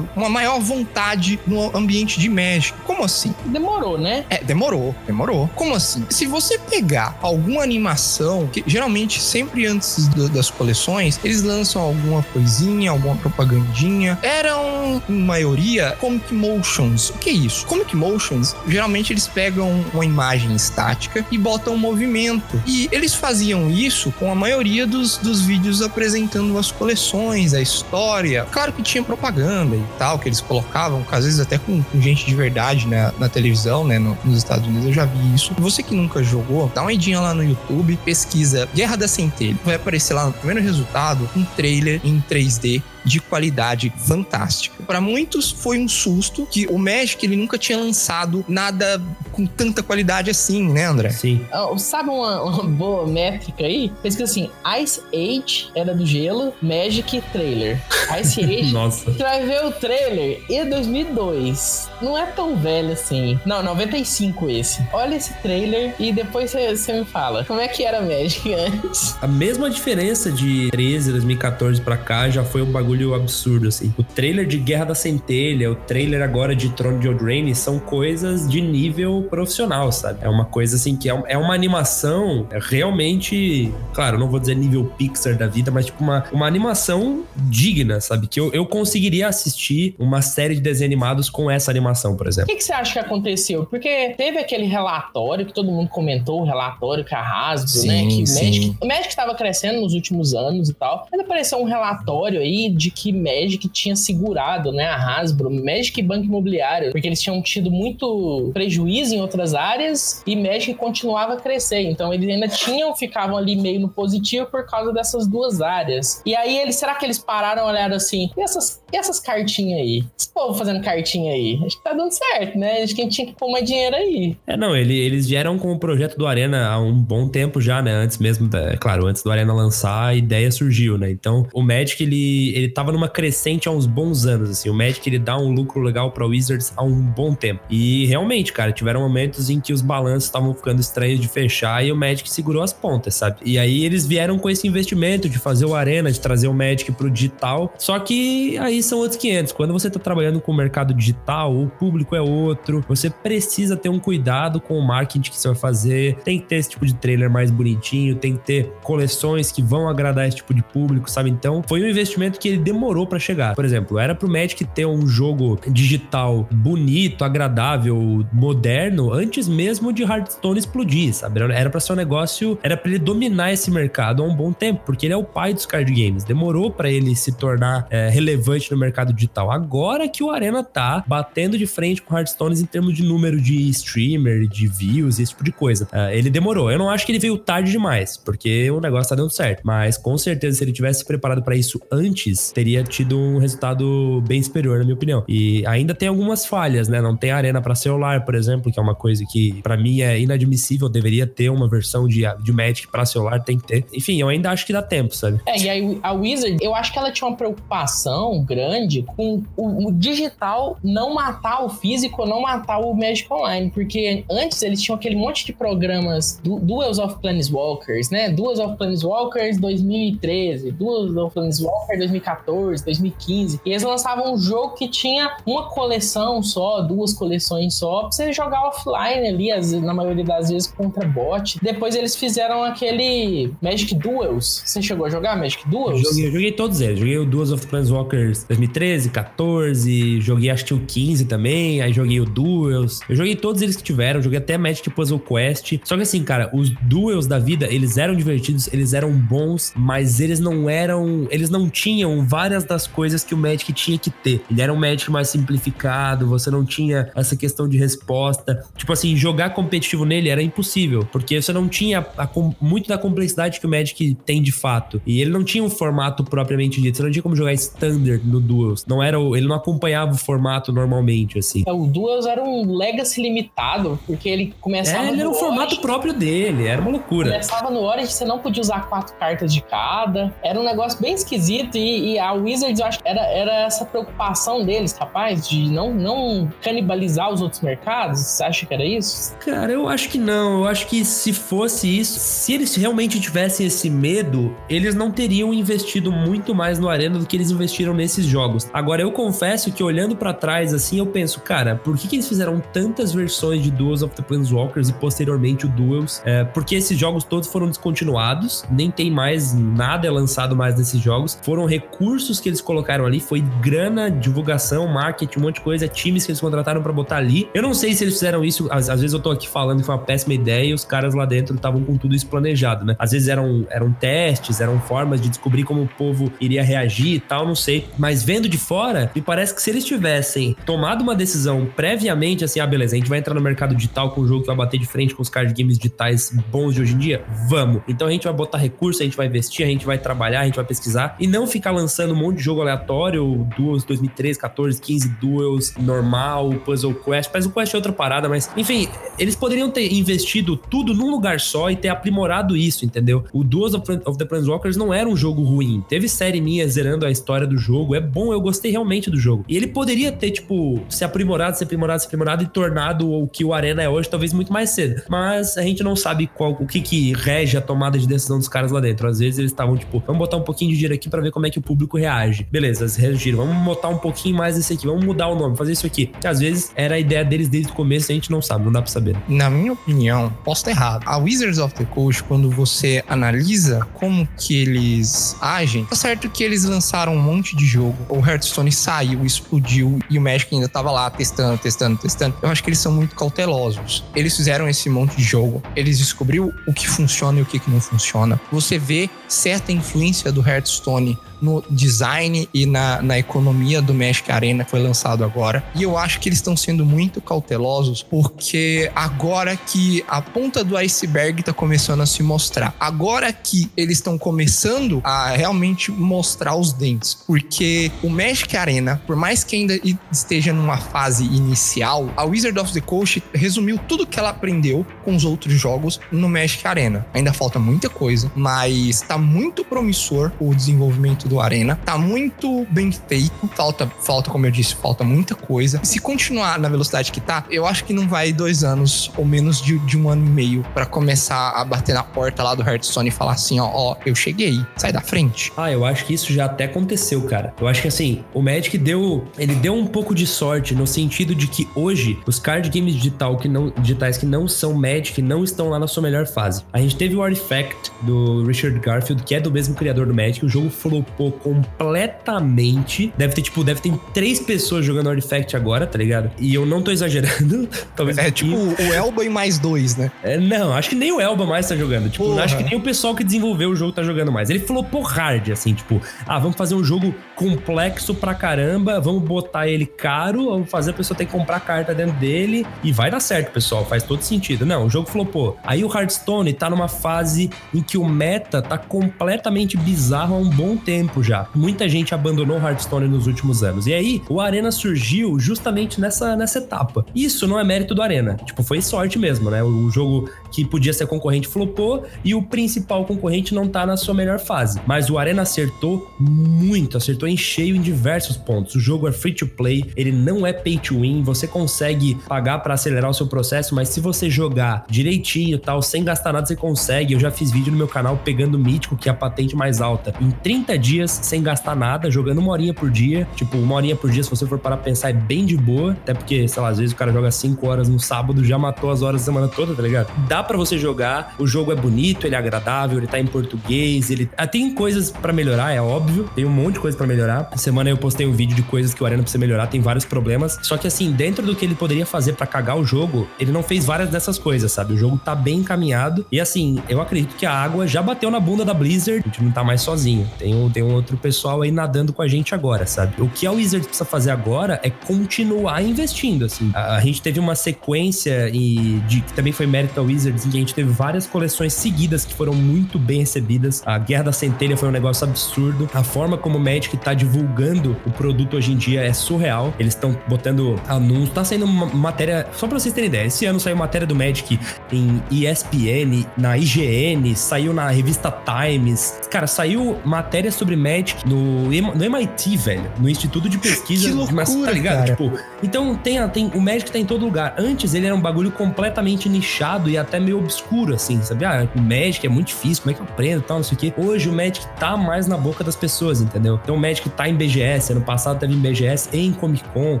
uma maior vontade no ambiente de Magic. Como assim? Demorou, né? É, demorou, demorou. Como assim? Se você pegar alguma animação, que geralmente sempre antes do- das coleções, eles lançam alguma coisinha, alguma propagandinha. Eram, em maioria, comic motions. O que é isso? Comic motions, geralmente eles pegam uma imagem estática e botam um movimento. E eles faziam isso com a maioria dos, dos vídeos apresentando as coleções, a história. Claro que tinha propaganda e tal, que eles colocavam, às vezes até com, com gente de verdade na televisão, né? No- nos Estados Unidos eu já vi isso. Você que nunca jogou, dá uma idinha lá no YouTube, pesquisa Guerra da Centelha. Vai aparecer lá no primeiro resultado um trailer em 3D de qualidade fantástica. Para muitos foi um susto que o Magic ele nunca tinha lançado nada com tanta qualidade assim, né, André? Sim. Ah, Sabe uma, uma boa métrica aí? Pesquisa assim: Ice Age era do gelo, Magic trailer. Ice Age. Nossa. Você vai ver o trailer e 2002. Não é tão velho assim. Não, 95 esse. Olha esse trailer e depois você você me fala. Como é que era Magic antes? A mesma diferença de 13, 2014 pra cá já foi um bagulho absurdo, assim. O trailer de Guerra da Centelha, o trailer agora de Throne de Eldraine são coisas de nível profissional, sabe? É uma coisa assim que é, é uma animação realmente, claro, não vou dizer nível Pixar da vida, mas tipo uma, uma animação digna, sabe? Que eu, eu conseguiria assistir uma série de desenhos animados com essa animação, por O exemplo. que, que você acha que aconteceu? Porque teve aquele relatório que todo mundo comentou, o relatório que a Hasbro, Sim, né? Que o sim. Magic, o Magic estava crescendo nos últimos anos e tal. Mas apareceu um relatório aí de que Magic tinha segurado, né? A Hasbro, Magic e Banco Imobiliário, porque eles tinham tido muito prejuízo em outras áreas e Magic continuava a crescer. Então eles ainda tinham, ficavam ali meio no positivo por causa dessas duas áreas. E aí, eles, será que eles pararam, olharam assim, e essas, e essas cartinhas aí? Esse povo fazendo cartinha aí? Acho que tá dando certo, né? Acho que a gente tinha que pôr mais dinheiro aí. É, não, ele- eles vieram com o projeto do Arena há um bom tempo já, né? Antes mesmo, da, é claro, antes do Arena lançar, a ideia surgiu, né? Então, o Magic, ele, ele tava numa crescente há uns bons anos, assim. O Magic, ele dá um lucro legal pra Wizards há um bom tempo. E, realmente, cara, tiveram momentos em que os balanços estavam ficando estranhos de fechar e o Magic segurou as pontas, sabe? E aí, eles vieram com esse investimento de fazer o Arena, de trazer o Magic pro digital. Só que aí são outros 500. Quando você tá trabalhando com o mercado digital, o público é outro. Você precisa ter um cuidado com o marketing que você vai fazer. Tem que ter esse tipo de trailer mais bonitinho, tem que ter coleções que vão agradar esse tipo de público, sabe? Então, foi um investimento que ele demorou pra chegar. Por exemplo, era pro Magic ter um jogo digital bonito, agradável, moderno, antes mesmo de Hearthstone explodir, sabe? Era- pra ser um negócio, era pra ele dominar esse mercado há um bom tempo, porque ele é o pai dos card games. Demorou pra ele se tornar é, relevante no mercado digital. Agora que o Arena tá batendo de frente com Hearthstone em termos de número de streamer, de views, esse tipo de coisa. É, ele demorou. Eu não acho que ele veio tarde demais, porque o negócio tá dando certo. Mas com certeza, se ele tivesse preparado pra isso antes, teria tido um resultado bem superior, na minha opinião. E ainda tem algumas falhas, né? Não tem arena pra celular, por exemplo, que é uma coisa que pra mim é inadmissível. Deveria ter uma versão de, de Magic pra celular, tem que ter. Enfim, eu ainda acho que dá tempo, sabe? É, e aí a Wizard, eu acho que ela tinha uma preocupação grande com o, o digital não matar o físico não matar o Magic Online, porque antes eles tinham aquele monte de programas do Duels of Planeswalkers, né? Duels of Planeswalkers 2013, Duels of Planeswalker 2014, 2015, e eles lançavam um jogo que tinha uma coleção só, duas coleções só, pra você jogar offline ali, na maioria das vezes contra bot. Depois eles fizeram aquele Magic Duels. Você chegou a jogar Magic Duels? Joguei, joguei todos eles. Joguei o Duels of Planeswalkers 2013, 14, joguei acho que o 15 também, aí joguei o Duels. Eu joguei todos eles que tiveram, joguei até Magic Puzzle Quest. Só que assim, cara, os Duels da vida, eles eram divertidos, eles eram bons, mas eles não eram, eles não tinham várias das coisas que o Magic tinha que ter. Ele era um Magic mais simplificado, você não tinha essa questão de resposta. Tipo assim, jogar competitivo nele era impossível, porque você não tinha a, muito da complexidade que o Magic tem de fato. E ele não tinha um formato propriamente dito. Você não tinha como jogar standard no Duels. Não era, ele não acompanhava o formato normalmente, assim. É, o Duels era um legacy limitado, porque ele começava. É, ele era um formato Origin, próprio dele, era uma loucura. Começava no Origin, você não podia usar quatro cartas de cada. Era um negócio bem esquisito. E, e a Wizards, eu acho que era, era essa preocupação deles, capaz, de não, não canibalizar os outros mercados. Você acha que era isso? Cara, eu acho que não. Eu acho que se fosse isso, se eles realmente tivessem esse medo, eles não teriam investido muito mais no Arena do que eles investiram nesses jogos. Agora, eu confesso que olhando para trás, assim, eu penso, cara, por que, que eles fizeram tantas versões de Duels of the Planeswalkers e posteriormente o Duels? É, porque esses jogos todos foram descontinuados, nem tem mais nada é lançado mais desses jogos. Foram recursos que eles colocaram ali, foi grana, divulgação, marketing, um monte de coisa, times que eles contrataram para botar ali. Eu não sei se eles fizeram isso, às, às, vezes eu tô aqui falando que foi uma péssima ideia e os caras lá dentro estavam com tudo isso planejado, né? Às vezes eram, eram testes, eram formas de descobrir como o povo iria reagir e tal, não sei. Mas vendo de fora, me parece que se eles tivessem tomado uma decisão previamente, assim, ah, beleza, a gente vai entrar no mercado digital com um jogo que vai bater de frente com os card games digitais bons de hoje em dia, vamos. Então a gente vai botar recurso, a gente vai investir, a gente vai trabalhar, a gente vai pesquisar e não ficar lançando um monte de jogo aleatório, Duels 2013, 14, 15 Duels, normal, Puzzle Quest. Puzzle Quest é outra parada, mas enfim, eles poderiam ter investido tudo num lugar só e ter aprimorado isso, entendeu? O Duels of, of the Planeswalkers não era um jogo ruim. Teve série minha zerando a história do jogo, é bom, eu gostei realmente do jogo. E ele poderia ter, tipo, se aprimorado, se aprimorado, se aprimorado e tornado o que o Arena é hoje, talvez muito mais cedo. Mas a gente não sabe qual, o que que rege a tomada de decisão dos caras lá dentro. Às vezes eles estavam, tipo, vamos botar um pouquinho de dinheiro aqui para ver como é que o público reage. Beleza, eles reagiram. Vamos botar um pouquinho mais desse aqui, vamos mudar o nome, fazer isso aqui. Que às vezes era a ideia deles desde o começo, a gente não sabe, não dá pra saber. Na minha opinião, posso estar errado. A Wizards of the Coast, quando você analisa como que eles agem, tá certo que eles lançaram um monte de jogo. O Hearthstone saiu, explodiu e o Magic ainda tava lá testando, testando, testando. Eu acho que eles são muito cautelosos. Eles fizeram esse monte de jogo, eles descobriram o que funciona e o que não funciona. Você vê certa influência do Hearthstone no design e na, na economia do Magic Arena que foi lançado agora. E eu acho que eles estão sendo muito cautelosos porque agora que a ponta do iceberg está começando a se mostrar, agora que eles estão começando a realmente mostrar os dentes, porque o Magic Arena, por mais que ainda esteja numa fase inicial, a Wizard of the Coast resumiu tudo que ela aprendeu com os outros jogos no Magic Arena. Ainda falta muita coisa, mas está muito promissor o desenvolvimento do Arena. Tá muito bem feito. Falta, falta, como eu disse, falta muita coisa. Se continuar na velocidade que tá, eu acho que não vai dois anos ou menos de, de um ano e meio para começar a bater na porta lá do Hearthstone e falar assim: ó, ó, eu cheguei, sai da frente. Ah, eu acho que isso já até aconteceu, cara. Eu acho que assim, o Magic deu, ele deu um pouco de sorte no sentido de que hoje os card games digital que não, digitais que não são Magic não estão lá na sua melhor fase. A gente teve o Artifact do Richard Garfield, que é do mesmo criador do Magic, o jogo flopou completamente. Deve ter, tipo, deve ter três pessoas jogando Artifact agora, tá ligado? E eu não tô exagerando. Talvez é tipo o Elba e mais dois, né? É, não, acho que nem o Elba mais tá jogando. Tipo, Porra. acho que nem o pessoal que desenvolveu o jogo tá jogando mais. Ele flopou hard, assim, tipo, ah, vamos fazer um jogo complexo pra caramba, vamos botar ele caro, vamos fazer a pessoa ter que comprar carta dentro dele e vai dar certo, pessoal, faz todo sentido. Não, o jogo flopou. Aí o Hearthstone tá numa fase em que o meta tá completamente bizarro há um bom tempo já. Muita gente abandonou o Hearthstone nos últimos anos. E aí, o Arena surgiu justamente nessa, nessa etapa. Isso não é mérito do Arena. Tipo, foi sorte mesmo, né? O jogo que podia ser concorrente flopou e o principal concorrente não tá na sua melhor fase. Mas o Arena acertou muito, acertou em cheio em diversos pontos. O jogo é free to play, ele não é pay to win, você consegue pagar para acelerar o seu processo, mas se você jogar direitinho tal, sem gastar nada, você consegue. Eu já fiz vídeo no meu canal pegando o mítico, que é a patente mais alta, em 30 dias sem gastar nada, jogando uma horinha por dia. Tipo, uma horinha por dia, se você for parar pra pensar, é bem de boa. Até porque, sei lá, às vezes o cara joga 5 horas no sábado, já matou as horas da semana toda, tá ligado? Dá para você jogar, o jogo é bonito, ele é agradável, ele tá em português, ele. Ah, tem coisas para melhorar, é óbvio. Tem um monte de coisa para melhorar melhorar. Semana eu postei um vídeo de coisas que o Arena precisa melhorar, tem vários problemas. Só que assim, dentro do que ele poderia fazer para cagar o jogo, ele não fez várias dessas coisas, sabe? O jogo tá bem encaminhado. E assim, eu acredito que a água já bateu na bunda da Blizzard. A gente não tá mais sozinho. Tem um, tem um outro pessoal aí nadando com a gente agora, sabe? O que a Wizard precisa fazer agora é continuar investindo, assim. A, a gente teve uma sequência e de que também foi mérito da Wizards, em que a gente teve várias coleções seguidas que foram muito bem recebidas. A Guerra da Centelha foi um negócio absurdo. A forma como o Magic tá divulgando o produto hoje em dia é surreal. Eles estão botando anúncios. Tá saindo uma matéria, só pra vocês terem ideia, esse ano saiu matéria do Magic em ESPN, na IGN, saiu na revista Times. Cara, saiu matéria sobre Magic no, no MIT, velho. No Instituto de Pesquisa. Que loucura, mas, tá ligado? Tipo, então tem, tem, o Magic tá em todo lugar. Antes ele era um bagulho completamente nichado e até meio obscuro, assim, sabe? Ah, o Magic é muito difícil, como é que eu aprendo e tal, não sei o quê. Hoje o Magic tá mais na boca das pessoas, entendeu? Então o Magic tá em BGS, ano passado teve em BGS, em Comic Con,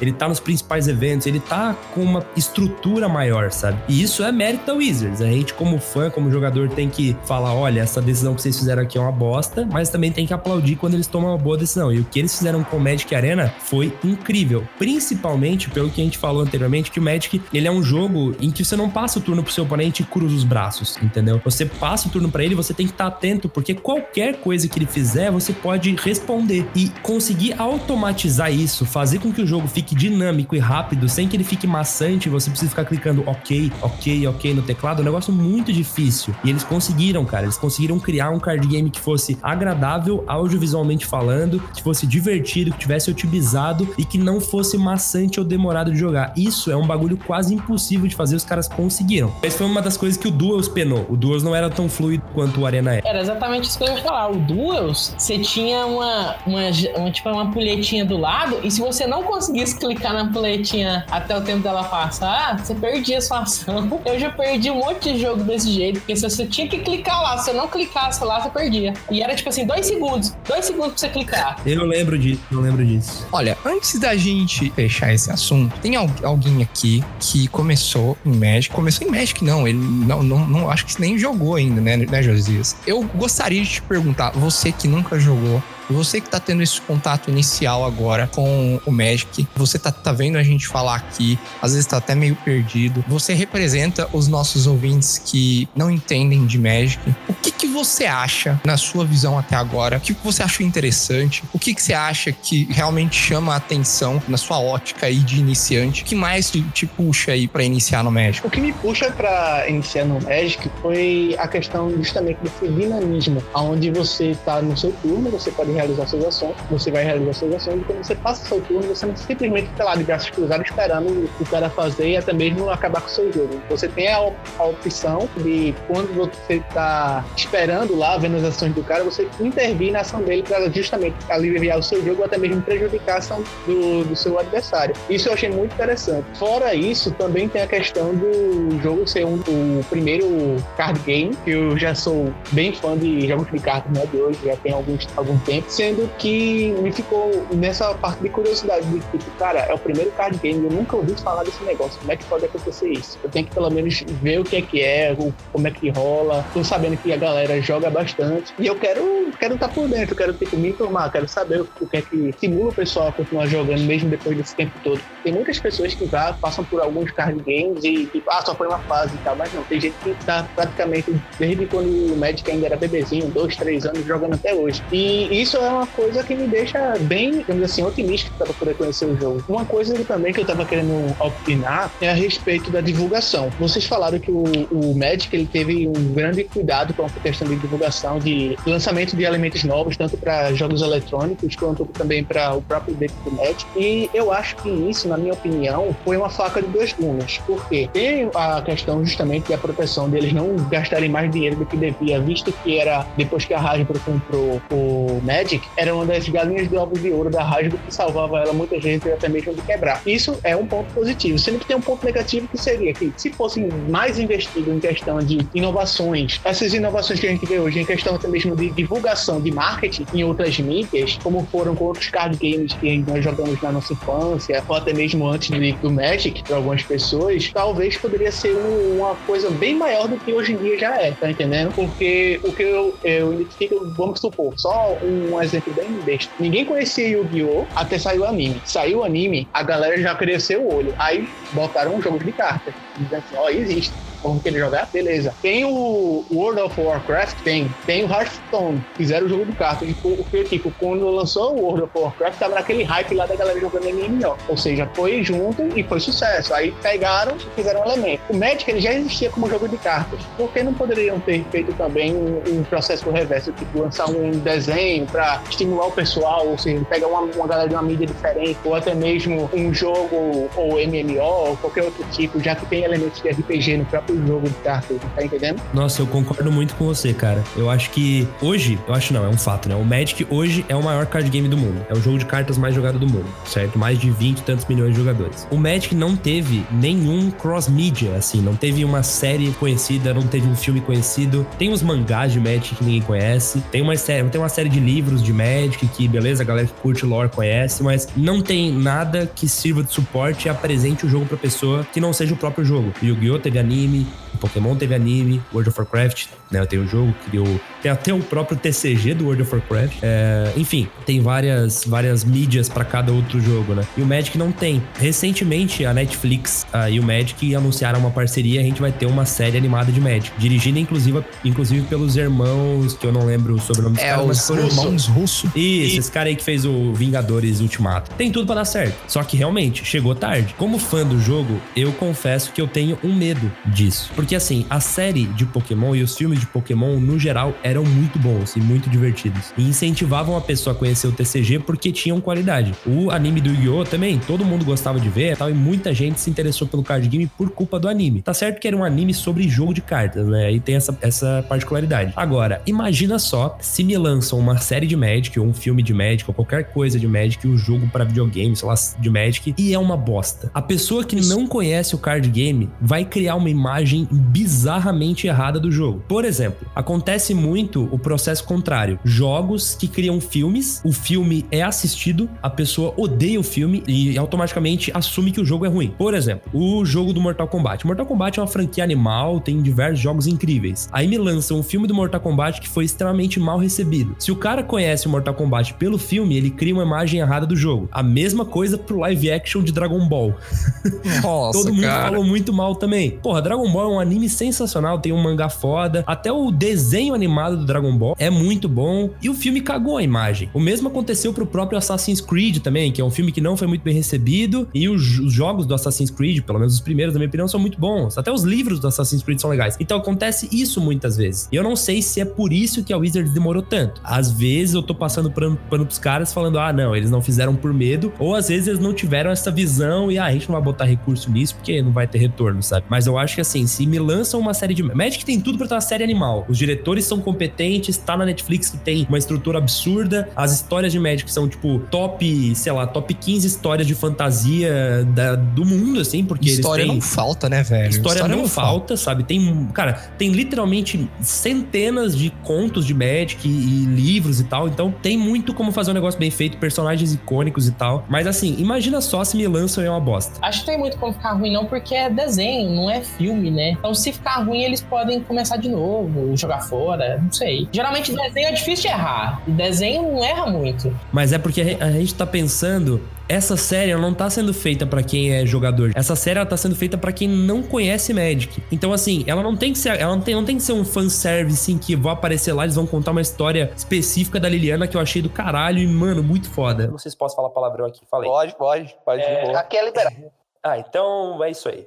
ele tá nos principais eventos, ele tá com uma estrutura maior, sabe? E isso é mérito da Wizards. A gente, como fã, como jogador, tem que falar: olha, essa decisão que vocês fizeram aqui é uma bosta, mas também tem que aplaudir quando eles tomam uma boa decisão. E o que eles fizeram com o Magic Arena foi incrível. Principalmente pelo que a gente falou anteriormente, que o Magic ele é um jogo em que você não passa o turno pro seu oponente e cruza os braços, entendeu? Você passa o turno pra ele, você tem que estar atento, porque qualquer coisa que ele fizer, você pode responder. E conseguir automatizar isso, fazer com que o jogo fique dinâmico e rápido, sem que ele fique maçante, você precisa ficar clicando ok, ok, ok no teclado, é um negócio muito difícil. E eles conseguiram, cara. Eles conseguiram criar um card game que fosse agradável, audiovisualmente falando, que fosse divertido, que tivesse otimizado e que não fosse maçante ou demorado de jogar. Isso é um bagulho quase impossível de fazer, os caras conseguiram. Essa foi uma das coisas que o Duels penou. O Duels não era tão fluido quanto o Arena é. Era exatamente isso que eu ia falar. O Duels, você tinha uma, uma, uma, tipo, uma pulhetinha do lado, e se você não conseguisse clicar na pulhetinha até o tempo dela passar, você perdia a sua ação. Eu já perdi um monte de jogo desse jeito, porque se você tinha que clicar lá, se você não clicasse lá, você perdia. E era tipo assim, dois segundos. Dois segundos pra você clicar. Eu lembro disso, eu lembro disso. Olha, antes da gente fechar esse assunto, tem al- alguém aqui que começou em Magic. Começou em Magic, não. Ele não, não, não acho que nem jogou ainda, né, né, Josias? Eu gostaria de te perguntar, você que nunca jogou. Você que tá tendo esse contato inicial agora com o Magic, você tá, tá vendo a gente falar aqui, às vezes tá até meio perdido. Você representa os nossos ouvintes que não entendem de Magic. O que, que você acha, na sua visão até agora? O que que você achou interessante? O que, que você acha que realmente chama a atenção na sua ótica aí de iniciante? O que mais te, te puxa aí pra iniciar no Magic? O que me puxa para iniciar no Magic foi a questão justamente desse dinamismo, onde você está no seu turno, você pode realizar suas ações, você vai realizar suas ações, e quando você passa seu turno, você não simplesmente fica lá de braços cruzados esperando o cara fazer e até mesmo acabar com o seu jogo. Você tem a, a opção de, quando você está esperando lá, vendo as ações do cara, você intervir na ação dele para justamente aliviar o seu jogo ou até mesmo prejudicar a ação do, do seu adversário. Isso eu achei muito interessante. Fora isso, também tem a questão do jogo ser um, o primeiro card game, que eu já sou bem fã de jogos de cartas né, de hoje, já tem alguns, algum tempo, sendo que me ficou nessa parte de curiosidade, de tipo, cara, é o primeiro card game, eu nunca ouvi falar desse negócio, como é que pode acontecer isso? Eu tenho que pelo menos ver o que é que é, como é que rola, tô sabendo que a galera joga bastante, e eu quero quero estar por dentro, quero tipo, me informar, quero saber o que é que simula o pessoal a continuar jogando mesmo depois desse tempo todo. Tem muitas pessoas que já passam por alguns card games e tipo, ah, só foi uma fase e tal, mas não, tem gente que tá praticamente desde quando o Magic ainda era bebezinho, dois, três anos, jogando até hoje. E isso é uma coisa que me deixa bem, digamos assim, otimista para poder conhecer o jogo. Uma coisa também que eu tava querendo opinar é a respeito da divulgação. Vocês falaram que o, o Magic ele teve um grande cuidado com a questão de divulgação, de lançamento de elementos novos, tanto para jogos eletrônicos quanto também para o próprio dentro do Magic. E eu acho que isso, na minha opinião, foi uma faca de dois gumes. Porque tem a questão justamente da proteção deles não gastarem mais dinheiro do que devia, visto que era depois que a Hasbro comprou o Magic, era uma das galinhas de ovos de ouro da Hasbro que salvava ela muita gente até mesmo de quebrar. Isso é um ponto positivo. Sendo que tem um ponto negativo que seria que se fosse mais investido em questão de inovações, essas inovações que a gente vê hoje, em questão até mesmo de divulgação de marketing em outras mídias, como foram com outros card games que nós jogamos na nossa infância, ou até mesmo antes do, do Magic, para algumas pessoas, talvez poderia ser um, uma coisa bem maior do que hoje em dia já é, tá entendendo? Porque o que eu, eu identifico, vamos supor, só um exemplo bem besta. Ninguém conhecia Yu-Gi-Oh! até sair o anime. Saiu o anime, a galera já cresceu o olho. Aí botaram um jogo de cartas. Dizendo assim, ó, oh, existe como querer jogar, beleza. Tem o World of Warcraft, tem. Tem o Hearthstone, fizeram o jogo de cartas. Porque, tipo, quando lançou o World of Warcraft, tava naquele hype lá da galera jogando MMO. Ou seja, foi junto e foi sucesso. Aí pegaram e fizeram um elemento. O Magic, ele já existia como jogo de cartas. Por que não poderiam ter feito também um, um processo reverso, tipo, lançar um desenho para estimular o pessoal, ou seja, pegar uma, uma galera de uma mídia diferente, ou até mesmo um jogo ou MMO, ou qualquer outro tipo, já que tem elementos de RPG no próprio o jogo de cartas, tá entendendo? Nossa, eu concordo muito com você, cara. Eu acho que hoje, eu acho não, é um fato, né? O Magic hoje é o maior card game do mundo. É o jogo de cartas mais jogado do mundo, certo? Mais de 20 e tantos milhões de jogadores. O Magic não teve nenhum cross-media, assim, não teve uma série conhecida, não teve um filme conhecido. Tem os mangás de Magic que ninguém conhece. Tem uma série, tem uma série de livros de Magic que, beleza, a galera que curte lore conhece, mas não tem nada que sirva de suporte e apresente o jogo pra pessoa que não seja o próprio jogo. Yu-Gi-Oh! teve anime, Dewi o Pokémon teve anime, World of Warcraft, né? Tem o jogo, criou. Tem até o próprio TCG do World of Warcraft. É, enfim, tem várias, várias mídias para cada outro jogo, né? E o Magic não tem. Recentemente, a Netflix uh, e o Magic anunciaram uma parceria. A gente vai ter uma série animada de Magic, dirigida inclusive, inclusive pelos irmãos, que eu não lembro o sobrenome dos É, caras, mas os foram irmãos russos. isso, esse cara aí que fez o Vingadores Ultimato. Tem tudo pra dar certo. Só que realmente, chegou tarde. Como fã do jogo, eu confesso que eu tenho um medo disso. Porque assim, a série de Pokémon e os filmes de Pokémon, no geral, eram muito bons e muito divertidos. E incentivavam a pessoa a conhecer o TCG porque tinham qualidade. O anime do Yu-Gi-Oh! também, todo mundo gostava de ver tal, e muita gente se interessou pelo card game por culpa do anime. Tá certo que era um anime sobre jogo de cartas, né? E tem essa, essa particularidade. Agora, imagina só se me lançam uma série de Magic, ou um filme de Magic, ou qualquer coisa de Magic, um jogo para videogame, sei lá, de Magic, e é uma bosta. A pessoa que não conhece o card game vai criar uma imagem bizarramente errada do jogo. Por exemplo, acontece muito o processo contrário. Jogos que criam filmes, o filme é assistido, a pessoa odeia o filme e automaticamente assume que o jogo é ruim. Por exemplo, o jogo do Mortal Kombat. Mortal Kombat é uma franquia animal, tem diversos jogos incríveis. Aí me lançam um filme do Mortal Kombat que foi extremamente mal recebido. Se o cara conhece o Mortal Kombat pelo filme, ele cria uma imagem errada do jogo. A mesma coisa pro live action de Dragon Ball. Nossa, Todo mundo cara. falou muito mal também. Porra, Dragon Ball é um anime sensacional, tem um mangá foda. Até o desenho animado do Dragon Ball é muito bom. E o filme cagou a imagem. O mesmo aconteceu pro próprio Assassin's Creed também, que é um filme que não foi muito bem recebido. E os, os jogos do Assassin's Creed, pelo menos os primeiros, na minha opinião, são muito bons. Até os livros do Assassin's Creed são legais. Então acontece isso muitas vezes. E eu não sei se é por isso que a Wizards demorou tanto. Às vezes eu tô passando pano, pano pros caras falando, ah, não, eles não fizeram por medo. Ou às vezes eles não tiveram essa visão e, ah, a gente não vai botar recurso nisso porque não vai ter retorno, sabe? Mas eu acho que assim, se me lançam uma série de. Magic tem tudo pra ter uma série animal. Os diretores são competentes, tá na Netflix que tem uma estrutura absurda. As histórias de Magic são, tipo, top, sei lá, top 15 histórias de fantasia da- do mundo, assim, porque História eles têm. não falta, né, velho? História, não, falta, sabe? Tem, cara, tem literalmente centenas de contos de Magic e, e livros e tal. Então tem muito como fazer um negócio bem feito, personagens icônicos e tal. Mas assim, imagina só se me lançam é uma bosta. Acho que tem muito como ficar ruim, não, porque é desenho, não é filme, né? Então, se ficar ruim, eles podem começar de novo, jogar fora, não sei. Geralmente, desenho é difícil de errar. E desenho não erra muito. Mas é porque a gente tá pensando. Essa série ela não tá sendo feita pra quem é jogador. Essa série ela tá sendo feita pra quem não conhece Magic. Então assim, ela não tem que ser, ela não tem, não tem que ser um fanservice em que vão aparecer lá, eles vão contar uma história específica da Liliana que eu achei do caralho e mano, muito foda. Não sei se posso falar palavrão aqui, falei. Pode, pode, pode de boa. Aqui é liberado. Ah, então é isso aí.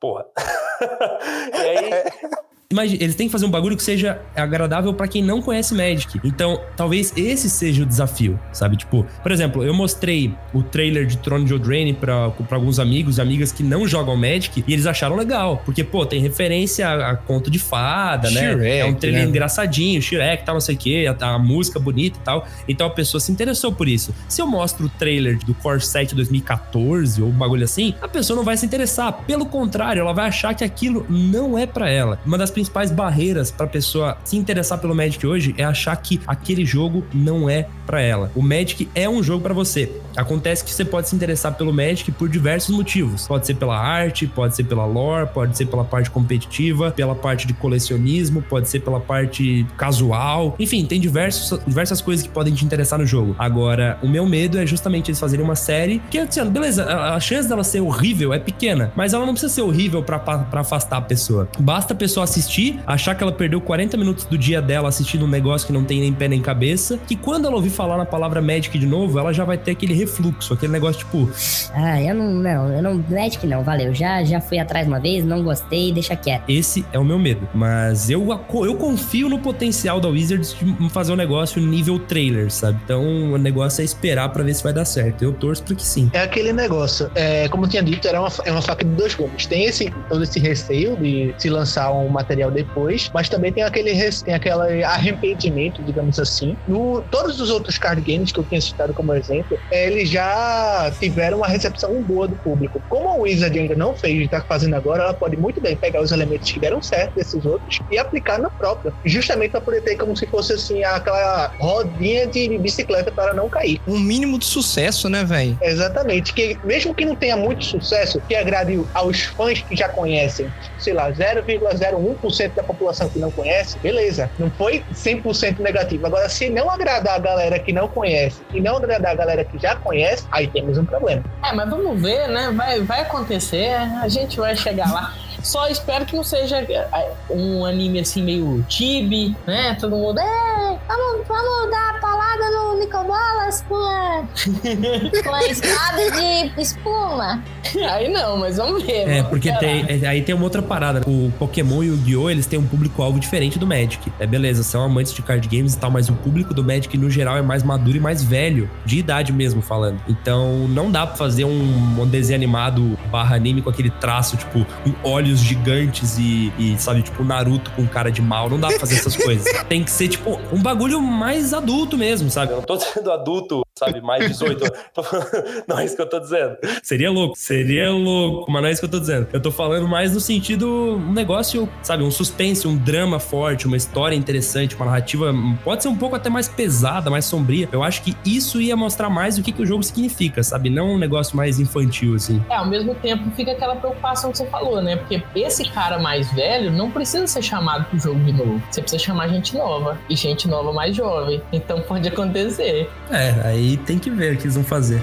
Porra. e aí. Imagina, eles têm que fazer um bagulho que seja agradável pra quem não conhece Magic. Então, talvez esse seja o desafio, sabe? Tipo, por exemplo, eu mostrei o trailer de Throne de Eldraine pra, pra alguns amigos e amigas que não jogam Magic e eles acharam legal. Porque, pô, tem referência a, a conto de fada, né? Shrek, é um trailer né? engraçadinho, Shrek, tal, não sei o quê, a, a música bonita e tal. Então a pessoa se interessou por isso. Se eu mostro o trailer do Core 7 2014 ou um bagulho assim, a pessoa não vai se interessar. Pelo contrário, ela vai achar que aquilo não é pra ela. Uma das principais barreiras pra pessoa se interessar pelo Magic hoje é achar que aquele jogo não é pra ela. O Magic é um jogo pra você. Acontece que você pode se interessar pelo Magic por diversos motivos. Pode ser pela arte, pode ser pela lore, pode ser pela parte competitiva, pela parte de colecionismo, pode ser pela parte casual. Enfim, tem diversos, diversas coisas que podem te interessar no jogo. Agora, o meu medo é justamente eles fazerem uma série que, assim, beleza, a, a chance dela ser horrível é pequena, mas ela não precisa ser horrível pra afastar a pessoa. Basta a pessoa assistir, achar que ela perdeu 40 minutos do dia dela assistindo um negócio que não tem nem pé nem cabeça, que quando ela ouvir falar na palavra Magic de novo, ela já vai ter aquele refluxo, aquele negócio tipo, Ah, eu não, não, eu não, Magic não, valeu. Já, já fui atrás uma vez, não gostei, deixa quieto. esse é o meu medo. Mas eu, eu confio no potencial da Wizards de fazer um negócio nível trailer, sabe? Então o negócio é esperar pra ver se vai dar certo. Eu torço pra que sim. É aquele negócio, é, como eu tinha dito, era uma, é uma faca de dois gumes. Tem esse, todo esse receio de se lançar um material depois, mas também tem aquele, tem aquele arrependimento, digamos assim. No, todos os outros card games que eu tinha citado como exemplo, eles já tiveram uma recepção boa do público. Como a Wizard ainda não fez e está fazendo agora, ela pode muito bem pegar os elementos que deram certo desses outros e aplicar na própria, justamente para poder ter como se fosse assim aquela rodinha de bicicleta para não cair. Um mínimo de sucesso, né, velho? Exatamente, que mesmo que não tenha muito sucesso, que agrade aos fãs que já conhecem, sei lá, 0,01% da população que não conhece, beleza, não foi 100% negativo. Agora, se não agradar a galera que não conhece e não agradar a galera que já conhece, aí temos um problema. É, mas vamos ver, né? Vai, vai acontecer, a gente vai chegar lá. Só espero que não seja é, um anime assim meio tibi, né? Todo mundo. É, Vamos, vamos dar a palada no Nicobolas com a, com a espada de espuma. aí não, mas vamos ver. É, porque tem, é, aí tem uma outra parada. O Pokémon e o Yu-Gi-Oh! eles têm um público-alvo diferente do Magic. É beleza, são amantes de card games e tal, mas o público do Magic, no geral, é mais maduro e mais velho, de idade mesmo falando. Então, não dá pra fazer um, um desenho animado barra anime com aquele traço, tipo, com olhos gigantes e, e, sabe, tipo, Naruto com cara de mal. Não dá pra fazer essas coisas. Tem que ser, tipo, um bagulho mais adulto mesmo, sabe? Eu não tô sendo adulto, sabe, mais 18. Tô falando- não é isso que eu tô dizendo. Seria louco, seria louco, mas não é isso que eu tô dizendo. Eu tô falando mais no sentido, um negócio, sabe, um suspense, um drama forte, uma história interessante, uma narrativa, pode ser um pouco até mais pesada, mais sombria. Eu acho que isso ia mostrar mais o que, que o jogo significa, sabe? Não um negócio mais infantil, assim. É, ao mesmo tempo fica aquela preocupação que você falou, né? Porque esse cara mais velho não precisa ser chamado pro jogo de novo. Você precisa chamar gente nova. E gente nova mais jovem. Então pode acontecer. É, aí tem que ver o que eles vão fazer.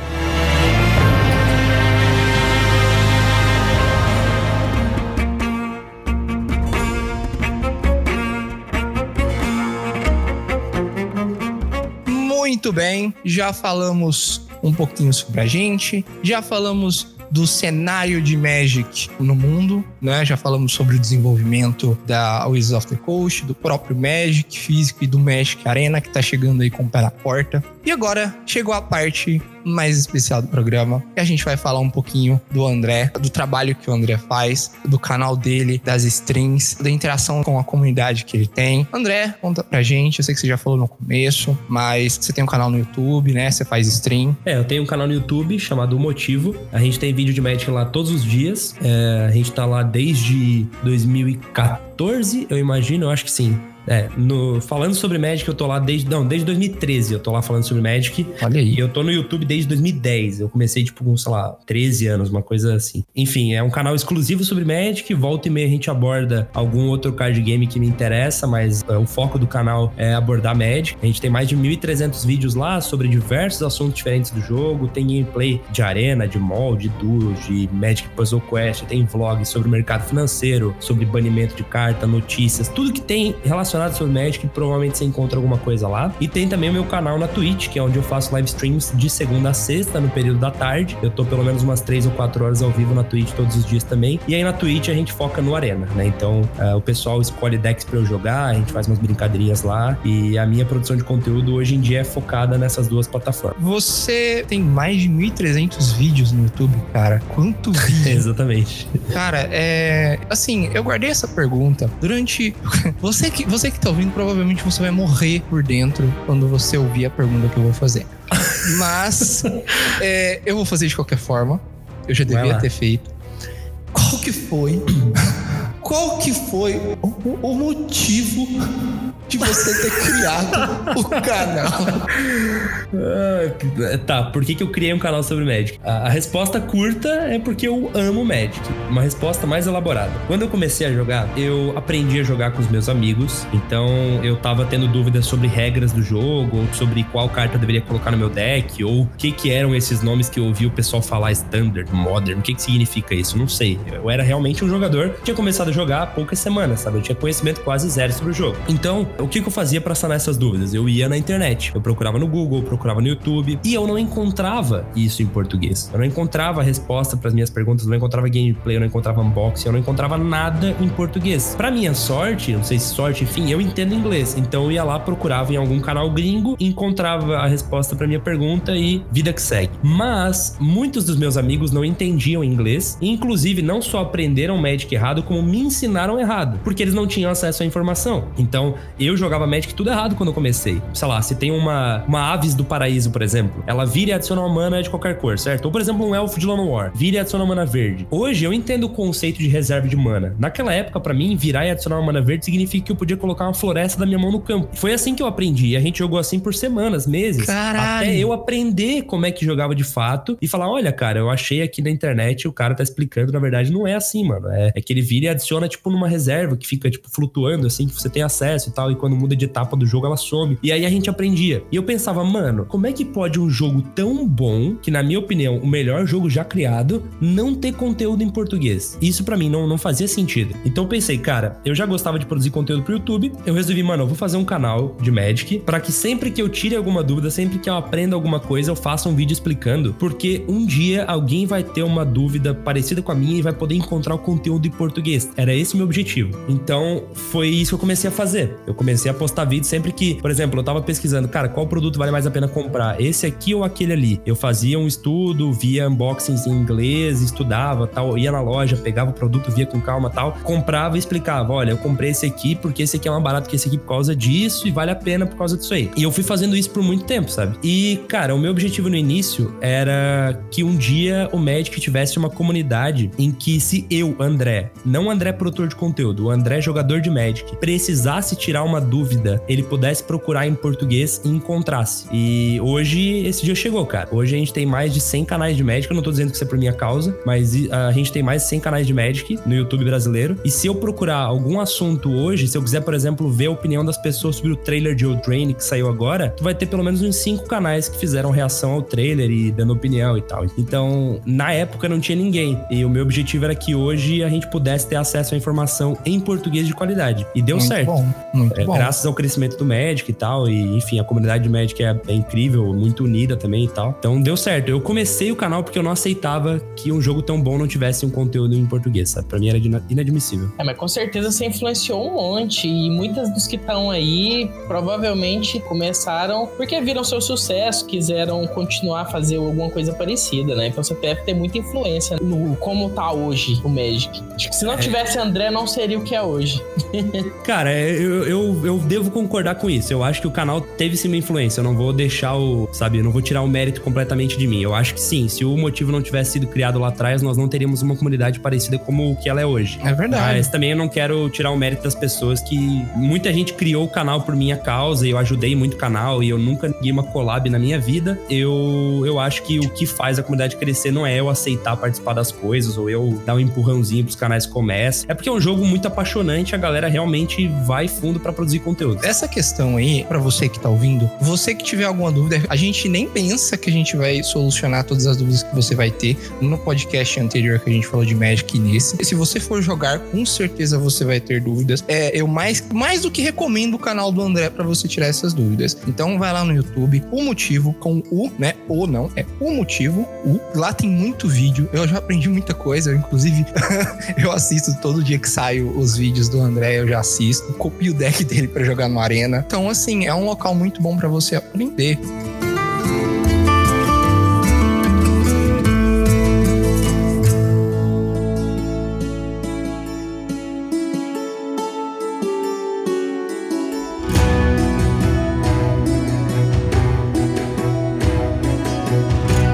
Muito bem, já falamos um pouquinho sobre a gente, já falamos do cenário de Magic no mundo, né? Já falamos sobre o desenvolvimento da Wizards of the Coast, do próprio Magic físico e do Magic Arena que tá chegando aí com o pé na porta. E agora chegou a parte mais especial do programa, que a gente vai falar um pouquinho do André, do trabalho que o André faz, do canal dele, das streams, da interação com a comunidade que ele tem. André, conta pra gente, eu sei que você já falou no começo, mas você tem um canal no YouTube, né? Você faz stream. É, eu tenho um canal no YouTube chamado O Motivo. A gente tem vídeo de Magic lá todos os dias. É, a gente tá lá desde 2014, eu imagino, eu acho que sim. É, no, falando sobre Magic, eu tô lá desde. Não, desde 2013 eu tô lá falando sobre Magic. Olha aí. E eu tô no YouTube desde 2010. Eu comecei, tipo, com, sei lá, 13 anos, uma coisa assim. Enfim, é um canal exclusivo sobre Magic. Volta e meia a gente aborda algum outro card game que me interessa, mas é, o foco do canal é abordar Magic. A gente tem mais de 1.300 vídeos lá sobre diversos assuntos diferentes do jogo. Tem gameplay de arena, de mall, de duo, de Magic Puzzle Quest. Tem vlog sobre o mercado financeiro, sobre banimento de carta, notícias. Tudo que tem relacionado sobre Magic, provavelmente você encontra alguma coisa lá. E tem também o meu canal na Twitch, que é onde eu faço live streams de segunda a sexta, no período da tarde. Eu tô pelo menos umas 3 ou 4 horas ao vivo na Twitch todos os dias também. E aí na Twitch a gente foca no Arena, né? Então eh, o pessoal escolhe decks pra eu jogar, a gente faz umas brincadeirinhas lá. E a minha produção de conteúdo hoje em dia é focada nessas duas plataformas. Você tem mais de 1.300 vídeos no YouTube, cara. Quanto vídeo? Exatamente. Cara, é. Assim, eu guardei essa pergunta durante. Você que, você que tá ouvindo, provavelmente você vai morrer por dentro quando você ouvir a pergunta que eu vou fazer. Mas é, eu vou fazer de qualquer forma. Eu já devia ter feito. Qual que foi? qual que foi o, o motivo de você ter criado o canal? Ah, tá, por que, que eu criei um canal sobre Magic? A, a resposta curta é porque eu amo Magic. Uma resposta mais elaborada. Quando eu comecei a jogar, eu aprendi a jogar com os meus amigos. Então eu tava tendo dúvidas sobre regras do jogo, ou sobre qual carta eu deveria colocar no meu deck, ou o que que eram esses nomes que eu ouvi o pessoal falar Standard, Modern, o que que significa isso? Não sei. Eu era realmente um jogador que tinha começado a jogar há poucas semanas, sabe? Eu tinha conhecimento quase zero sobre o jogo. Então, o que que eu fazia pra sanar essas dúvidas? Eu ia na internet, eu procurava no Google, eu procurava no YouTube, e eu não encontrava isso em português. Eu não encontrava resposta para as minhas perguntas, eu não encontrava gameplay, eu não encontrava unboxing, eu não encontrava nada em português. Pra minha sorte, não sei se sorte, enfim, eu entendo inglês. Então eu ia lá, procurava em algum canal gringo, encontrava a resposta pra minha pergunta e vida que segue. Mas muitos dos meus amigos não entendiam inglês, e inclusive não só aprenderam Magic errado, como me ensinaram errado, porque eles não tinham acesso à informação. Então eu jogava Magic tudo errado quando eu comecei. Sei lá, se tem uma, uma Aves do Paraíso, por exemplo, ela vira e adiciona uma mana de qualquer cor, certo? Ou por exemplo, um Elfo de Lone War, vira e adiciona uma mana verde. Hoje eu entendo o conceito de reserva de mana. Naquela época, pra mim, virar e adicionar uma mana verde significa que eu podia colocar uma floresta da minha mão no campo. Foi assim que eu aprendi. E a gente jogou assim por semanas, meses. Caralho. Até eu aprender como é que jogava de fato e falar: olha, cara, eu achei aqui na internet, o cara tá explicando, na verdade, não é assim, mano. É, é que ele vira e adiciona, tipo, numa reserva que fica, tipo, flutuando, assim, que você tem acesso e tal. E quando muda de etapa do jogo, ela some. E aí a gente aprendia. E eu pensava, mano, como é que pode um jogo tão bom, que na minha opinião, o melhor jogo já criado, não ter conteúdo em português? Isso pra mim não, não fazia sentido. Então eu pensei, cara, eu já gostava de produzir conteúdo pro YouTube. Eu resolvi, mano, eu vou fazer um canal de Magic para que sempre que eu tire alguma dúvida, sempre que eu aprenda alguma coisa, eu faça um vídeo explicando, porque um dia alguém vai ter uma dúvida parecida com a minha e vai poder encontrar o conteúdo em português. Era esse o meu objetivo. Então, foi isso que eu comecei a fazer. Eu comecei a postar vídeos sempre que, por exemplo, eu tava pesquisando, cara, qual produto vale mais a pena comprar? Esse aqui ou aquele ali? Eu fazia um estudo, via unboxings em inglês, estudava, tal, ia na loja, pegava o produto, via com calma, tal, comprava e explicava, olha, eu comprei esse aqui porque esse aqui é mais barato que esse aqui por causa disso e vale a pena por causa disso aí. E eu fui fazendo isso por muito tempo, sabe? E, cara, o meu objetivo no início era que um dia o Magic tivesse uma comunidade em que se eu, André, não André produtor de conteúdo, o André jogador de Magic, precisasse tirar uma dúvida, ele pudesse procurar em português e encontrasse. E hoje esse dia chegou, cara. Hoje a gente tem mais de 100 canais de Magic, eu não tô dizendo que isso é por minha causa, mas a gente tem mais de 100 canais de Magic no YouTube brasileiro. E se eu procurar algum assunto hoje, se eu quiser, por exemplo, ver a opinião das pessoas sobre o trailer de Eldraine que saiu agora, tu vai ter pelo menos uns 5 canais que fizeram reação ao trailer e dando opinião e tal. Então, na época não tinha ninguém. E o meu objetivo era que hoje a gente pudesse ter acesso à informação em português de qualidade. E deu muito certo. bom, muito É, graças ao crescimento do Magic e tal, e enfim, a comunidade de Magic é, é incrível, muito unida também e tal. Então deu certo. Eu comecei o canal porque eu não aceitava que um jogo tão bom não tivesse um conteúdo em português, sabe? Pra mim era ina- inadmissível. É, mas com certeza você influenciou um monte. E muitas dos que estão aí provavelmente começaram porque viram seu sucesso, quiseram continuar a fazer alguma coisa parecida, né? Então você deve ter muita influência no como tá hoje o Magic. Acho que se não tivesse André, não seria o que é hoje. Cara, é, eu, eu, eu devo concordar com isso. Eu acho que o canal teve sim uma influência. Eu não vou deixar o. Sabe, eu não vou tirar o mérito completamente de mim. Eu acho que sim. Se o motivo não tivesse sido criado lá atrás, nós não teríamos uma comunidade parecida como o que ela é hoje. É verdade. Mas também eu não quero tirar o mérito das pessoas que. Muita gente criou o canal por minha causa e eu ajudei muito o canal e eu nunca ganhei uma collab na minha vida. Eu, eu acho que o que faz a comunidade crescer não é eu aceitar participar das coisas ou eu dar um empurrãozinho pros canais que começam. É porque é um jogo muito apaixonante, a galera realmente vai fundo pra produzir conteúdo. Essa questão aí, pra você que tá ouvindo, você que tiver alguma dúvida, a gente nem pensa que a gente vai solucionar todas as dúvidas que você vai ter no podcast anterior que a gente falou de Magic e nesse. Se você for jogar, com certeza você vai ter dúvidas. É, eu mais, mais do que recomendo o canal do André pra você tirar essas dúvidas. Então vai lá no YouTube, o motivo com o, né? Ou não, é o motivo, o. Lá tem muito vídeo. Eu já aprendi muita coisa, inclusive eu assisto todo dia que sai os vídeos do André, eu já assisto. Copio o deck dele pra jogar no Arena. Então, assim, é um local muito bom pra você aprender.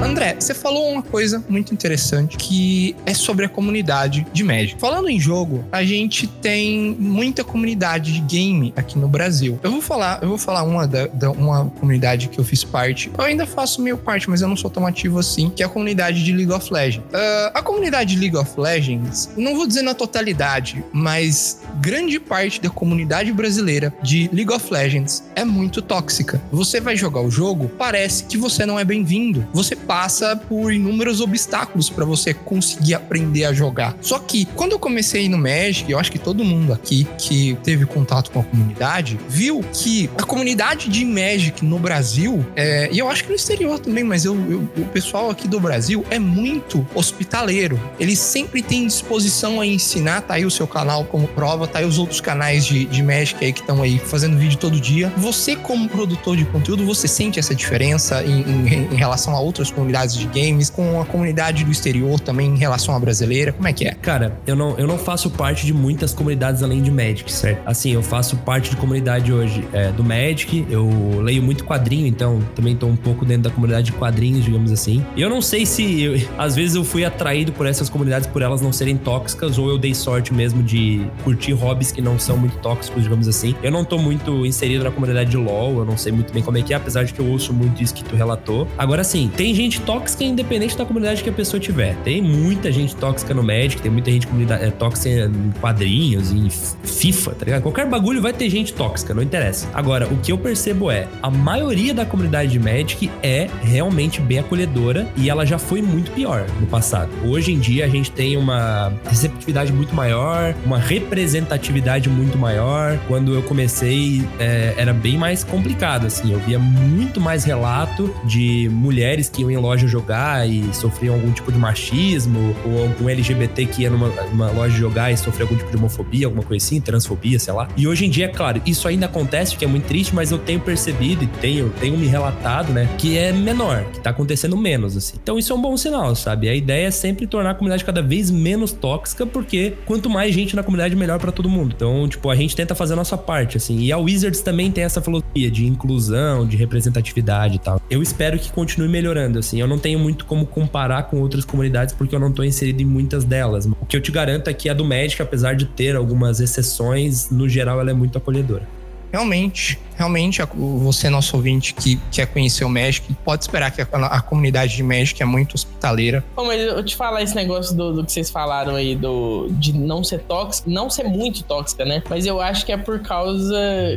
André, você falou uma coisa muito interessante que é sobre a comunidade de Magic. Falando em jogo, a gente tem muita comunidade de game aqui no Brasil. Eu vou falar, eu vou falar uma da, da- uma comunidade que eu fiz parte. Eu ainda faço meio parte, mas eu não sou tão ativo assim, que é a comunidade de League of Legends. Ah, a comunidade de League of Legends, não vou dizer na totalidade, mas grande parte da comunidade brasileira de League of Legends é muito tóxica. Você vai jogar o jogo, parece que você não é bem-vindo. Você passa por inúmeros obstáculos para você conseguir aprender a jogar. Só que quando eu comecei no Magic, eu acho que todo mundo aqui que teve contato com a comunidade viu que a comunidade de Magic no Brasil, é, e eu acho que no exterior também, mas eu- eu- o pessoal aqui do Brasil é muito hospitaleiro. Eles sempre têm disposição a ensinar, tá aí o seu canal como prova, tá aí os outros canais de, de Magic aí que estão aí fazendo vídeo todo dia. Você, como produtor de conteúdo, você sente essa diferença em, em- em relação a outras comunidades de games, com a comunidade do exterior também em relação à brasileira? Como é que é? Cara, eu não, eu não faço parte de muitas comunidades além de Magic, certo? Assim, eu faço parte de comunidade hoje é, do Magic, eu leio muito quadrinho, então também tô um pouco dentro da comunidade de quadrinhos, digamos assim. E eu não sei se, eu- às vezes eu fui atraído por essas comunidades por elas não serem tóxicas, ou eu dei sorte mesmo de curtir hobbies que não são muito tóxicos, digamos assim. Eu não tô muito inserido na comunidade de LoL, eu não sei muito bem como é que é, apesar de que eu ouço muito isso que tu relatou. Agora sim, tem gente tóxica independente da comunidade que a pessoa tiver. Tem muita gente tóxica no Magic, tem muita gente é, tóxica em quadrinhos, em FIFA, tá ligado? Qualquer bagulho vai ter gente tóxica, não interessa. Agora, o que eu percebo é, a maioria da comunidade de Magic é realmente bem acolhedora e ela já foi muito pior no passado. Hoje em dia a gente tem uma receptividade muito maior, uma representatividade muito maior. Quando eu comecei, é, era bem mais complicado, assim. Eu via muito mais relato de mulheres que iam em loja jogar e sofriam algum tipo de machismo, ou algum LGBT que ia numa, numa loja jogar e sofria algum tipo de homofobia, alguma coisa assim, transfobia, sei lá. E hoje em dia, é claro, isso ainda acontece, que é muito triste, mas eu tenho percebido e tenho, tenho me relatado, né, que é menor, que tá acontecendo menos, assim. Então isso é um bom sinal, sabe? A ideia é sempre tornar a comunidade cada vez menos tóxica, porque quanto mais gente na comunidade, melhor pra todo mundo. Então, tipo, a gente tenta fazer a nossa parte, assim. E a Wizards também tem essa filosofia de inclusão, de representatividade e tal. Eu espero que continue melhorando, assim. Eu não tenho muito como comparar com outras comunidades, porque eu não tô inserido em muitas delas. O que eu te garanto é que a do Magic, apesar de ter algumas exceções, no geral ela é muito acolhedora. Realmente, realmente, você, nosso ouvinte que quer conhecer o Magic, pode esperar que a, a comunidade de Magic é muito hospitaleira. Pô, mas eu te falar esse negócio do, do que vocês falaram aí, do, de não ser tóxico, não ser muito tóxica, né? Mas eu acho que é por causa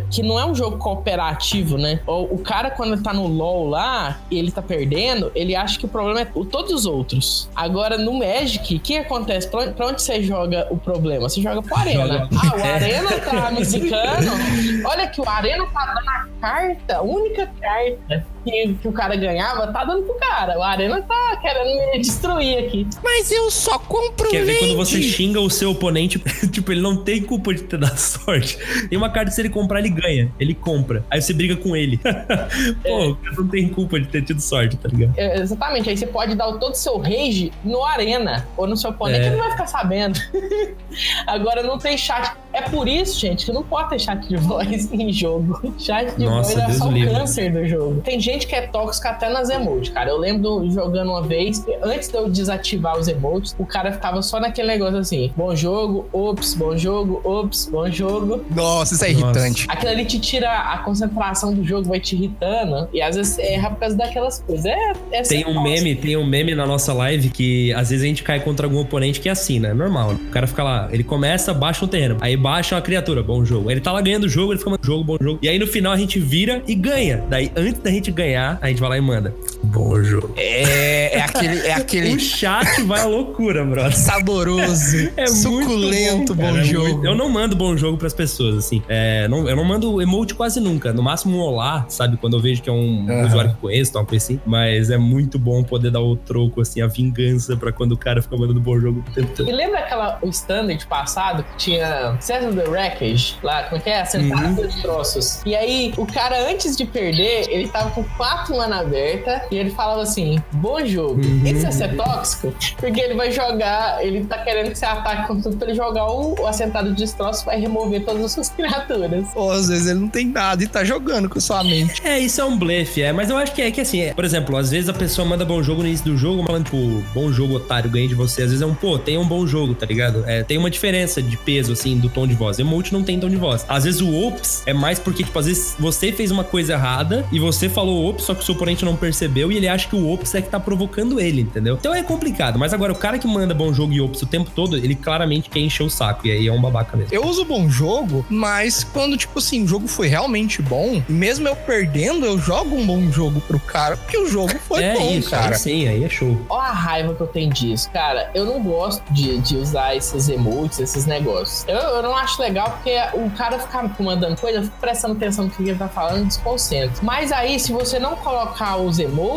que não é um jogo cooperativo, né? O, o cara, quando tá no LoL lá e ele tá perdendo, ele acha que o problema é o- todos os outros. Agora, no Magic, o que acontece? Pra, onde- pra onde você joga o problema? Você joga pro Arena. Ah, o Arena tá me zicando. Olha que o Arena tá a carta, única carta que, que o cara ganhava, tá dando pro cara. O Arena tá querendo me destruir aqui. Mas eu só compro Quer ver leite. quando você xinga o seu oponente, tipo, ele não tem culpa de ter dado sorte. Tem uma carta, se ele comprar, ele ganha. Ele compra. Aí você briga com ele. Pô, o cara não tem culpa de ter tido sorte, tá ligado? É, exatamente, aí você pode dar todo o seu rage no Arena ou no seu oponente, É. ele não vai ficar sabendo. Agora não tem chat. É por isso, gente, que não pode ter chat de voz em jogo. Chat de Nossa, voz é Deus só o livre. câncer do jogo. Tem gente que é tóxica até nas emotes, cara. Eu lembro jogando uma vez, antes de eu desativar os emotes, o cara ficava só naquele negócio assim: bom jogo, ops, bom jogo, ops, bom jogo. Nossa, isso é Nossa. irritante. Aquilo ali te tira a concentração do jogo, vai te irritando. E às vezes erra por causa daquelas coisas. É, é Tem um tóxico. meme, tem um meme na nossa live que às vezes a gente cai contra algum oponente que é assim, né? Normal. O cara fica lá, ele começa, baixa um terreno. Aí baixa uma criatura, bom jogo. Ele tá lá ganhando o jogo, ele fica mandando jogo, bom jogo. E aí no final a gente vira e ganha. Daí, antes da gente ganhar, a gente vai lá e manda. Bom jogo. É, é aquele, é aquele O chat vai à loucura, brother. saboroso, É suculento, muito bom, cara, é jogo. muito- Eu não mando bom jogo pras pessoas, assim. É, não- eu não mando emote quase nunca. No máximo um olá, sabe? Quando eu vejo que é um Aham. usuário que eu conheço, tal, coisa assim. Mas é muito bom poder dar o troco, assim, a vingança pra quando o cara fica mandando bom jogo o tempo todo. E lembra aquela, o standard passado que tinha César the Wreckage lá, como é que é? Acertar Uhum. dois troços. E aí, o cara, antes de perder, ele tava com quatro mana aberta E ele falava assim: bom jogo. Isso é ser tóxico? Porque ele vai jogar, ele tá querendo que você ataque com tudo pra ele jogar o, o assentado de destroço vai remover todas as suas criaturas. Ou às vezes ele não tem nada e tá jogando com sua mente. É, isso é um blefe, é. Mas eu acho que é que assim, é, por exemplo, às vezes a pessoa manda bom jogo no início do jogo, falando, tipo, bom jogo, otário, ganhei de você. Às vezes é um, pô, tem um bom jogo, tá ligado? É, tem uma diferença de peso, assim, do tom de voz. Emote não tem tom de voz. Às vezes o ops é mais porque, tipo, às vezes você fez uma coisa errada e você falou ops, só que o seu oponente não percebeu e ele acha que o ops é que tá provocando ele, entendeu? Então é complicado. Mas agora, o cara que manda bom jogo e ops o tempo todo, ele claramente quer encher o saco. E aí é um babaca mesmo. Eu uso bom jogo, mas quando, tipo assim, o jogo foi realmente bom, mesmo eu perdendo, eu jogo um bom jogo pro cara, porque o jogo foi é bom, isso, cara. aí sim, aí é show. Ó a raiva que eu tenho disso. Cara, eu não gosto de, de usar esses emotes, esses negócios. Eu, eu não acho legal porque o cara ficar mandando coisa, eu fico prestando atenção no que ele tá falando, desconcentro. Mas aí, se você não colocar os emotes,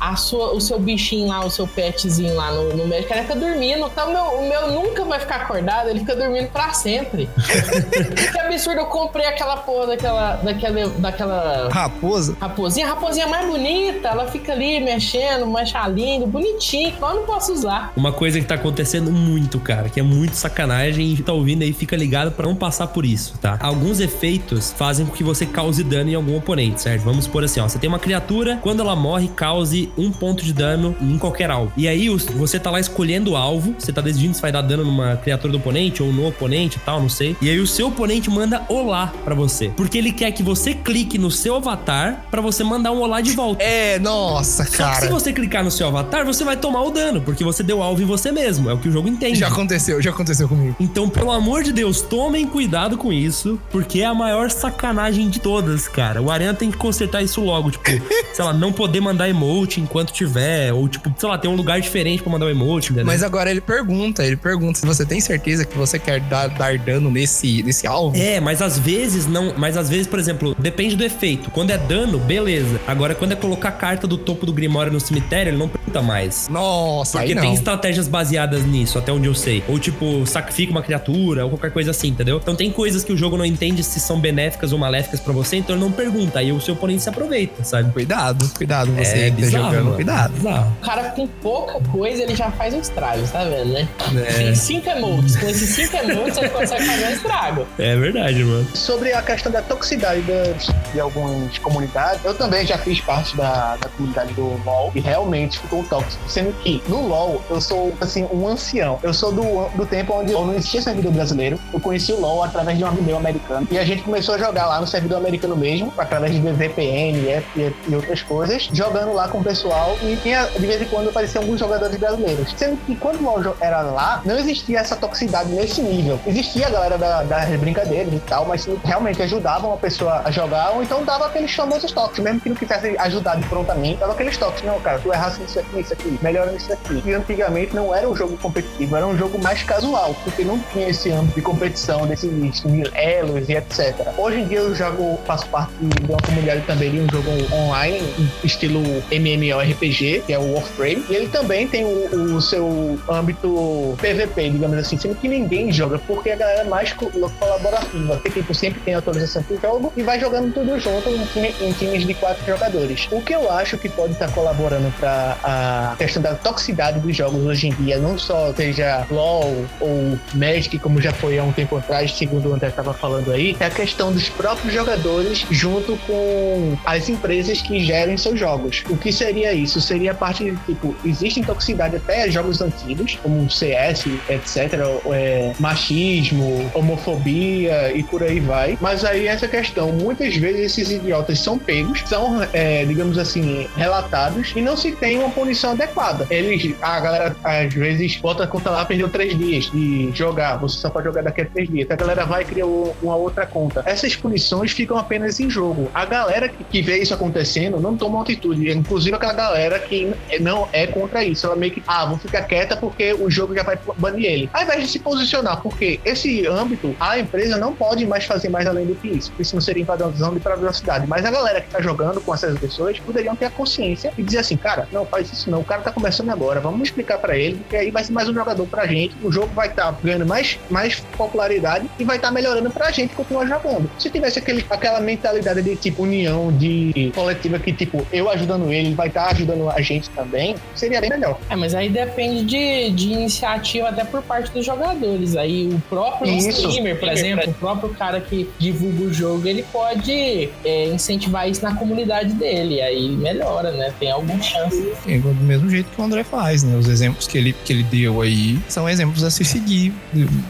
a sua, o seu bichinho lá, o seu petzinho lá no, no médico, ele fica dormindo. Então, meu, o meu nunca vai ficar acordado, ele fica dormindo pra sempre. que absurdo, eu comprei aquela porra daquela, daquela, daquela Raposa? raposinha. A raposinha mais bonita, ela fica ali mexendo, manchalinho, bonitinho. Mas eu não posso usar. Uma coisa que tá acontecendo muito, cara, que é muito sacanagem e tá ouvindo aí, fica ligado pra não passar por isso, tá? Alguns efeitos fazem com que você cause dano em algum oponente, certo? Vamos supor assim, ó, você tem uma criatura, quando ela morre, cause um ponto de dano em qualquer alvo. E aí você tá lá escolhendo o alvo, você tá decidindo se vai dar dano numa criatura do oponente ou no oponente e tal, não sei. E aí o seu oponente manda olá pra você, porque ele quer que você clique no seu avatar pra você mandar um olá de volta. É, nossa, Só que cara. se você clicar no seu avatar, você vai tomar o dano, porque você deu alvo em você mesmo. É o que o jogo entende. Já aconteceu, já aconteceu comigo. Então, pelo amor de Deus, tomem cuidado com isso, porque é a maior sacanagem de todas, cara. O Arena tem que consertar isso logo, tipo, sei lá, não poder mandar emote enquanto tiver, ou tipo, sei lá, ter um lugar diferente pra mandar o emote, entendeu? Mas agora ele pergunta, ele pergunta se você tem certeza que você quer dar, dar dano nesse, nesse alvo. É, mas às vezes não. Mas às vezes, por exemplo, depende do efeito. Quando é dano, beleza. Agora, quando é colocar a carta do topo do Grimório no cemitério, ele não pergunta mais. Nossa, Porque tem estratégias baseadas nisso, até onde eu sei. Ou tipo, sacrifica uma criatura, ou qualquer coisa assim, entendeu? Então tem coisas que o jogo não entende se são benéficas ou maléficas pra você, então ele não pergunta. Aí o seu oponente se aproveita, sabe? Cuidado, cuidado você é que tá bizarro, jogando, mano. cuidado. Bizarro. O cara com pouca coisa, ele já faz um estrago, tá vendo, né? É. Tem cinco emotes. Com esses cinco emotes, você consegue fazer um estrago. É verdade, mano. Sobre a questão da toxicidade das- de algumas comunidades, eu também já fiz parte da, da comunidade do LoL e realmente ficou tóxico. Sendo que no LoL eu sou, assim, um ancião. Eu sou do, do tempo onde não existia servidor brasileiro. Eu conheci o LoL através de um amigo meu americano. E a gente começou a jogar lá no servidor americano mesmo, através de VPN e, e, e outras coisas, jogando lá com o pessoal. E tinha, de vez em quando apareciam alguns jogadores brasileiros. Sendo que quando o LoL era lá, não existia essa toxicidade nesse nível. Existia a galera da, das brincadeiras e tal, mas realmente ajudavam a pessoa a jogar, ou então dava aqueles famosos toques, mesmo que não quisesse ajudar de prontamente, dava aqueles toques. Não, cara, tu errasse nisso aqui, nisso aqui, melhora nisso aqui. E antigamente não era um jogo competitivo, era um jogo mais casual, porque não tinha esse âmbito de competição, desses mil elos e etc. Hoje em dia eu jogo, faço parte de uma comunidade também de um jogo online, estilo MMORPG, que é o Warframe, e ele também tem o, o seu âmbito PVP, digamos assim, sendo que ninguém joga, porque a galera é mais co- colaborativa, porque tipo, sempre tem atualização do jogo e vai jogando tudo junto em, time- em times de quatro jogadores. O que eu acho que pode estar colaborando para a questão da toxicidade dos jogos hoje em dia, não só seja LoL ou Magic, como já foi há um tempo atrás, segundo o André estava falando aí, é a questão dos próprios jogadores junto com as empresas que gerem seus jogos. O que seria isso? Seria a parte tipo, existe toxicidade até jogos antigos, como CS, etc., é, machismo, homofobia e por aí vai. Mas aí essa questão, muitas vezes esses idiotas são pegos, são, é, digamos assim, relatados e não se tem uma punição adequada. Eles, a galera às vezes bota a conta lá, perdeu três dias de jogar, você só pode jogar daqui a três dias. A galera vai cria o- uma outra conta. Essas punições ficam apenas em jogo. A galera que, vê isso acontecendo não toma atitude. Inclusive aquela galera que não é contra isso. Ela meio que, ah, vou ficar quieta porque o jogo já vai banir ele. Ao invés de se posicionar, porque esse âmbito, a empresa não pode mais fazer mais além do que isso. Isso não seria invasão de privacidade. Mas a galera que tá jogando com essas pessoas poderiam ter a consciência e dizer assim, cara, não faz isso não. O cara tá começando agora, vamos explicar pra ele, porque aí vai ser mais um jogador pra gente. O jogo vai estar ganhando mais, mais popularidade e vai estar melhorando pra gente continuar jogando. Se tivesse aquele, aquela mentalidade de tipo união, de coletiva que tipo, eu ajudando ele, vai estar ajudando a gente também, seria bem melhor. É, mas aí depende de, de iniciativa até por parte dos jogadores. Aí o próprio Isso. streamer, por exemplo, o próprio cara que divulga o jogo, ele pode é, incentivar isso na comunidade dele. Aí melhora, né? Tem alguma chance. É do mesmo jeito que o André faz, né? Os exemplos que ele, que ele deu aí são exemplos a se seguir,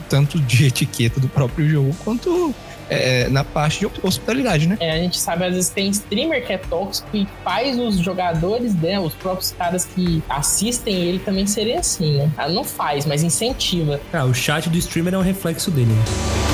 tanto de etiqueta do próprio jogo, quanto é, na parte de hospitalidade, né? É, a gente sabe, às vezes tem streamer que é tóxico e faz os jogadores, né? Os próprios caras que assistem ele também serem assim, né? Ah, Não faz, mas incentiva. Ah, o chat do streamer é um reflexo dele. né?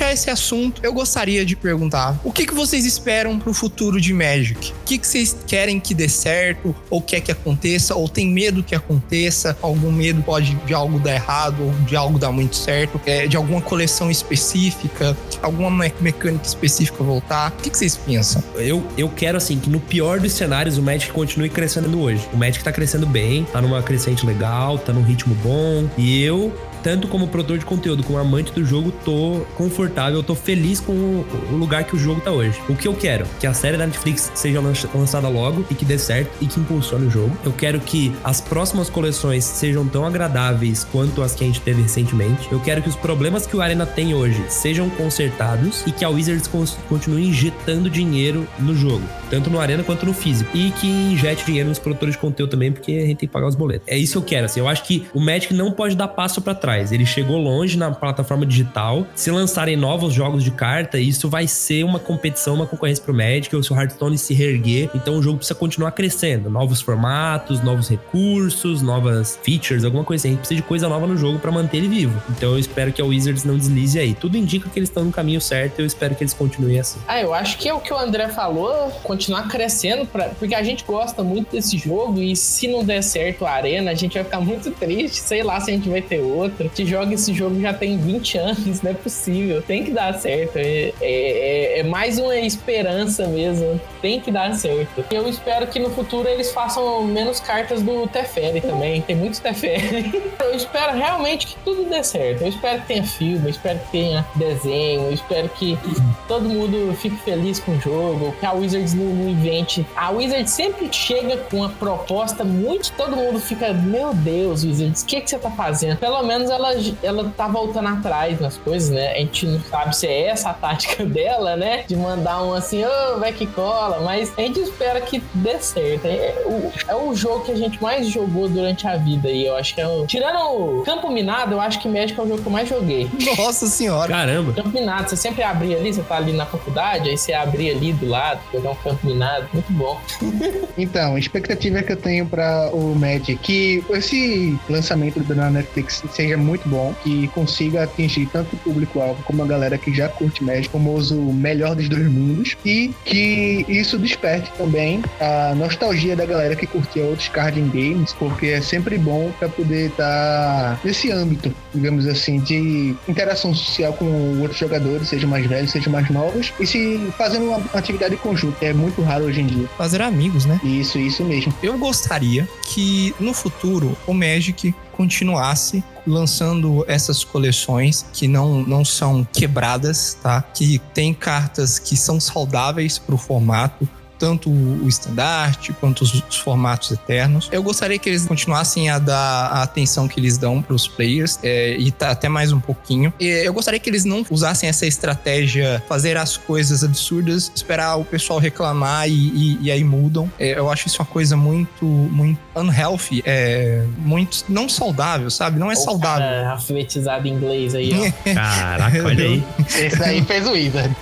Fechar esse assunto, eu gostaria de perguntar: o que, que vocês esperam pro futuro de Magic? O que, que vocês querem que dê certo, ou quer que aconteça, ou tem medo que aconteça? Algum medo pode de algo dar errado, ou de algo dar muito certo, é, de alguma coleção específica, alguma me- mecânica específica voltar? O que, que vocês pensam? Eu, eu quero, assim, que no pior dos cenários o Magic continue crescendo hoje. O Magic tá crescendo bem, tá numa crescente legal, tá num ritmo bom. E eu, tanto como produtor de conteúdo, como amante do jogo, tô confortável, tô feliz com o, lugar que o jogo tá hoje. O que eu quero? Que a série da Netflix seja lança- lançada logo e que dê certo e que impulsione o jogo. Eu quero que as próximas coleções sejam tão agradáveis quanto as que a gente teve recentemente. Eu quero que os problemas que o Arena tem hoje sejam consertados e que a Wizards continue injetando dinheiro no jogo, tanto no Arena quanto no físico. E que injete dinheiro nos produtores de conteúdo também, porque a gente tem que pagar os boletos. É isso que eu quero, assim. Eu acho que o Magic não pode dar passo pra trás. Ele chegou longe na plataforma digital. Se lançarem novos jogos de carta, isso vai ser uma competição, uma concorrência pro Magic, se o Hearthstone se reerguer. Então o jogo precisa continuar crescendo. Novos formatos, novos recursos, novas features, alguma coisa assim. A gente precisa de coisa nova no jogo pra manter ele vivo. Então eu espero que a Wizards não deslize aí. Tudo indica que eles estão no caminho certo e eu espero que eles continuem assim. Ah, eu acho que é o que o André falou, continuar crescendo, pra, porque a gente gosta muito desse jogo e se não der certo a arena, a gente vai ficar muito triste. Sei lá se a gente vai ter outro. Que joga esse jogo já tem 20 anos, não é possível. Tem que dar certo. É, é- é mais uma esperança mesmo. Tem que dar certo. Eu espero que no futuro eles façam menos cartas do Teferi também. Tem muitos Teferi. Eu espero realmente que tudo dê certo. Eu espero que tenha filme, eu espero que tenha desenho, eu espero que todo mundo fique feliz com o jogo, que a Wizards não, não invente. A Wizards sempre chega com uma proposta muito. Todo mundo fica, meu Deus, Wizards, o que, que você tá fazendo? Pelo menos ela, ela tá voltando atrás nas coisas, né? A gente não sabe se é essa a tática dela, né? De mandar um assim, ô, vai que cola, mas a gente espera que dê certo. É o, é o jogo que a gente mais jogou durante a vida e eu acho que é o. Tirando o Campo Minado, eu acho que Magic é o jogo que eu mais joguei. Nossa senhora! Caramba! Campo minado, você sempre abria ali, você tá ali na faculdade, aí você abria ali do lado, jogar um campo minado, muito bom. Então, a expectativa que eu tenho para o Magic que esse lançamento da Netflix seja muito bom, que consiga atingir tanto o público-alvo como a galera que já curte Magic, o famoso melhor dos dois mundos, e que isso desperte também a nostalgia da galera que curtia outros card games, porque é sempre bom para poder estar nesse âmbito, digamos assim, de interação social com outros jogadores, sejam mais velhos, sejam mais novos, e se fazendo uma atividade conjunta, é muito raro hoje em dia. Fazer amigos, né? Isso, isso mesmo. Eu gostaria que no futuro o Magic continuasse lançando essas coleções que não, não são quebradas, tá? Que tem cartas que são saudáveis para o formato. Tanto o estandarte quanto os, os formatos eternos. Eu gostaria que eles continuassem a dar a atenção que eles dão para os players é, e tá até mais um pouquinho. E eu gostaria que eles não usassem essa estratégia, fazer as coisas absurdas, esperar o pessoal reclamar e, e- e aí mudam. É, eu acho isso uma coisa muito, muito unhealthy, é, muito não saudável, sabe? Não é saudável. cara alfabetizado em inglês aí, ó. Caraca, olha aí. Esse daí fez o Wizard.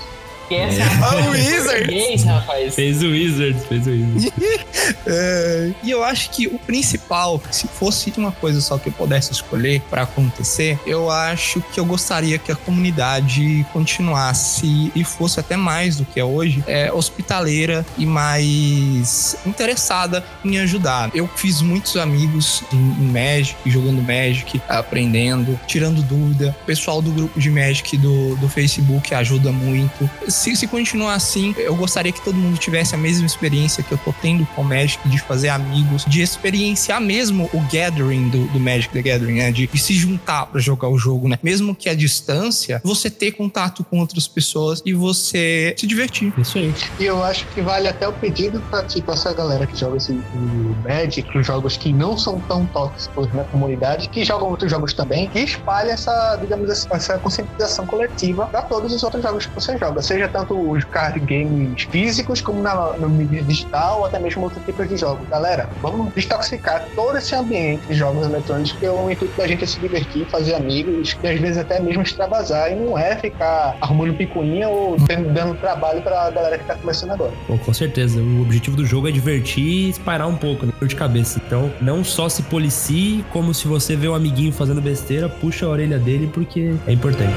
Que essa é Ah, a o Wizards! português, rapaz. Fez o Wizards, fez o Wizards. É, e eu acho que o principal, se fosse uma coisa só que eu pudesse escolher pra acontecer, eu acho que eu gostaria que a comunidade continuasse e fosse até mais do que é hoje, é, hospitaleira e mais interessada em ajudar. Eu fiz muitos amigos em, em Magic, jogando Magic, aprendendo, tirando dúvida. O pessoal do grupo de Magic do, do Facebook ajuda muito. Se, se continuar assim, eu gostaria que todo mundo tivesse a mesma experiência que eu tô tendo com o Magic, de fazer amigos, de experienciar mesmo o gathering do, do Magic the Gathering, né? De, de se juntar pra jogar o jogo, né? Mesmo que a distância, você ter contato com outras pessoas e você se divertir. Isso aí. E eu acho que vale até o pedido pra tipo, essa galera que joga esse, o Magic, os jogos que não são tão tóxicos na comunidade, que jogam outros jogos também, que espalha essa, digamos assim, essa conscientização coletiva pra todos os outros jogos que você joga, seja tanto os card games físicos como na, no mídia digital ou até mesmo outros tipos de jogos. Galera, vamos destoxicar todo esse ambiente de jogos eletrônicos, que é o intuito da gente é se divertir, fazer amigos, e às vezes até mesmo extravasar, e não é ficar arrumando picuinha ou tendo- dando trabalho pra galera que tá começando agora. Pô, com certeza. O objetivo do jogo é divertir e espairar um pouco, né? De cabeça. Então, não só se policie, como se você vê um amiguinho fazendo besteira, puxa a orelha dele porque é importante.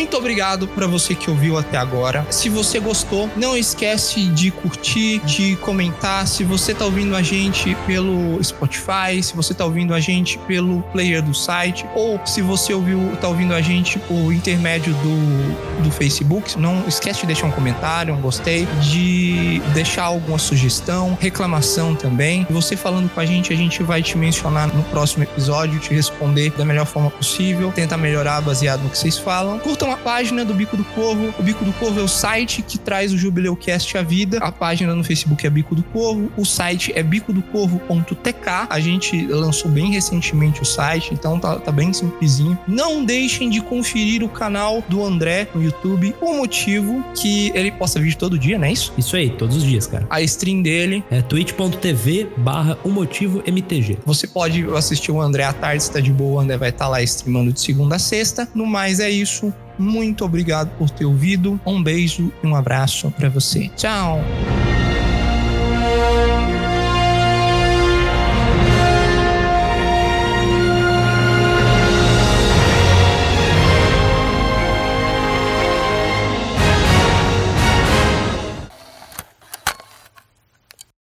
Muito obrigado para você que ouviu até agora. Se você gostou, não esquece de curtir, de comentar. Se você tá ouvindo a gente pelo Spotify, se você tá ouvindo a gente pelo player do site, ou se você ouviu, tá ouvindo a gente por intermédio do, do Facebook, não esquece de deixar um comentário, um gostei, de deixar alguma sugestão, reclamação também. Você falando com a gente, a gente vai te mencionar no próximo episódio, te responder da melhor forma possível, tentar melhorar baseado no que vocês falam. Curtam a página do Bico do Corvo. O Bico do Corvo é o site que traz o Jubileucast à vida. A página no Facebook é Bico do Corvo. O site é bicodocorvo.tk. A gente lançou bem recentemente o site, então tá, tá bem simplesinho. Não deixem de conferir o canal do André no YouTube. O motivo que ele posta vídeo todo dia, não é isso? Isso aí, todos os dias, cara. A stream dele É twitch.tv barra o motivo MTG. Você pode assistir o André à tarde, se tá de boa, o André vai estar lá streamando de segunda a sexta. No mais é isso. Muito obrigado por ter ouvido. Um beijo e um abraço pra você. Tchau.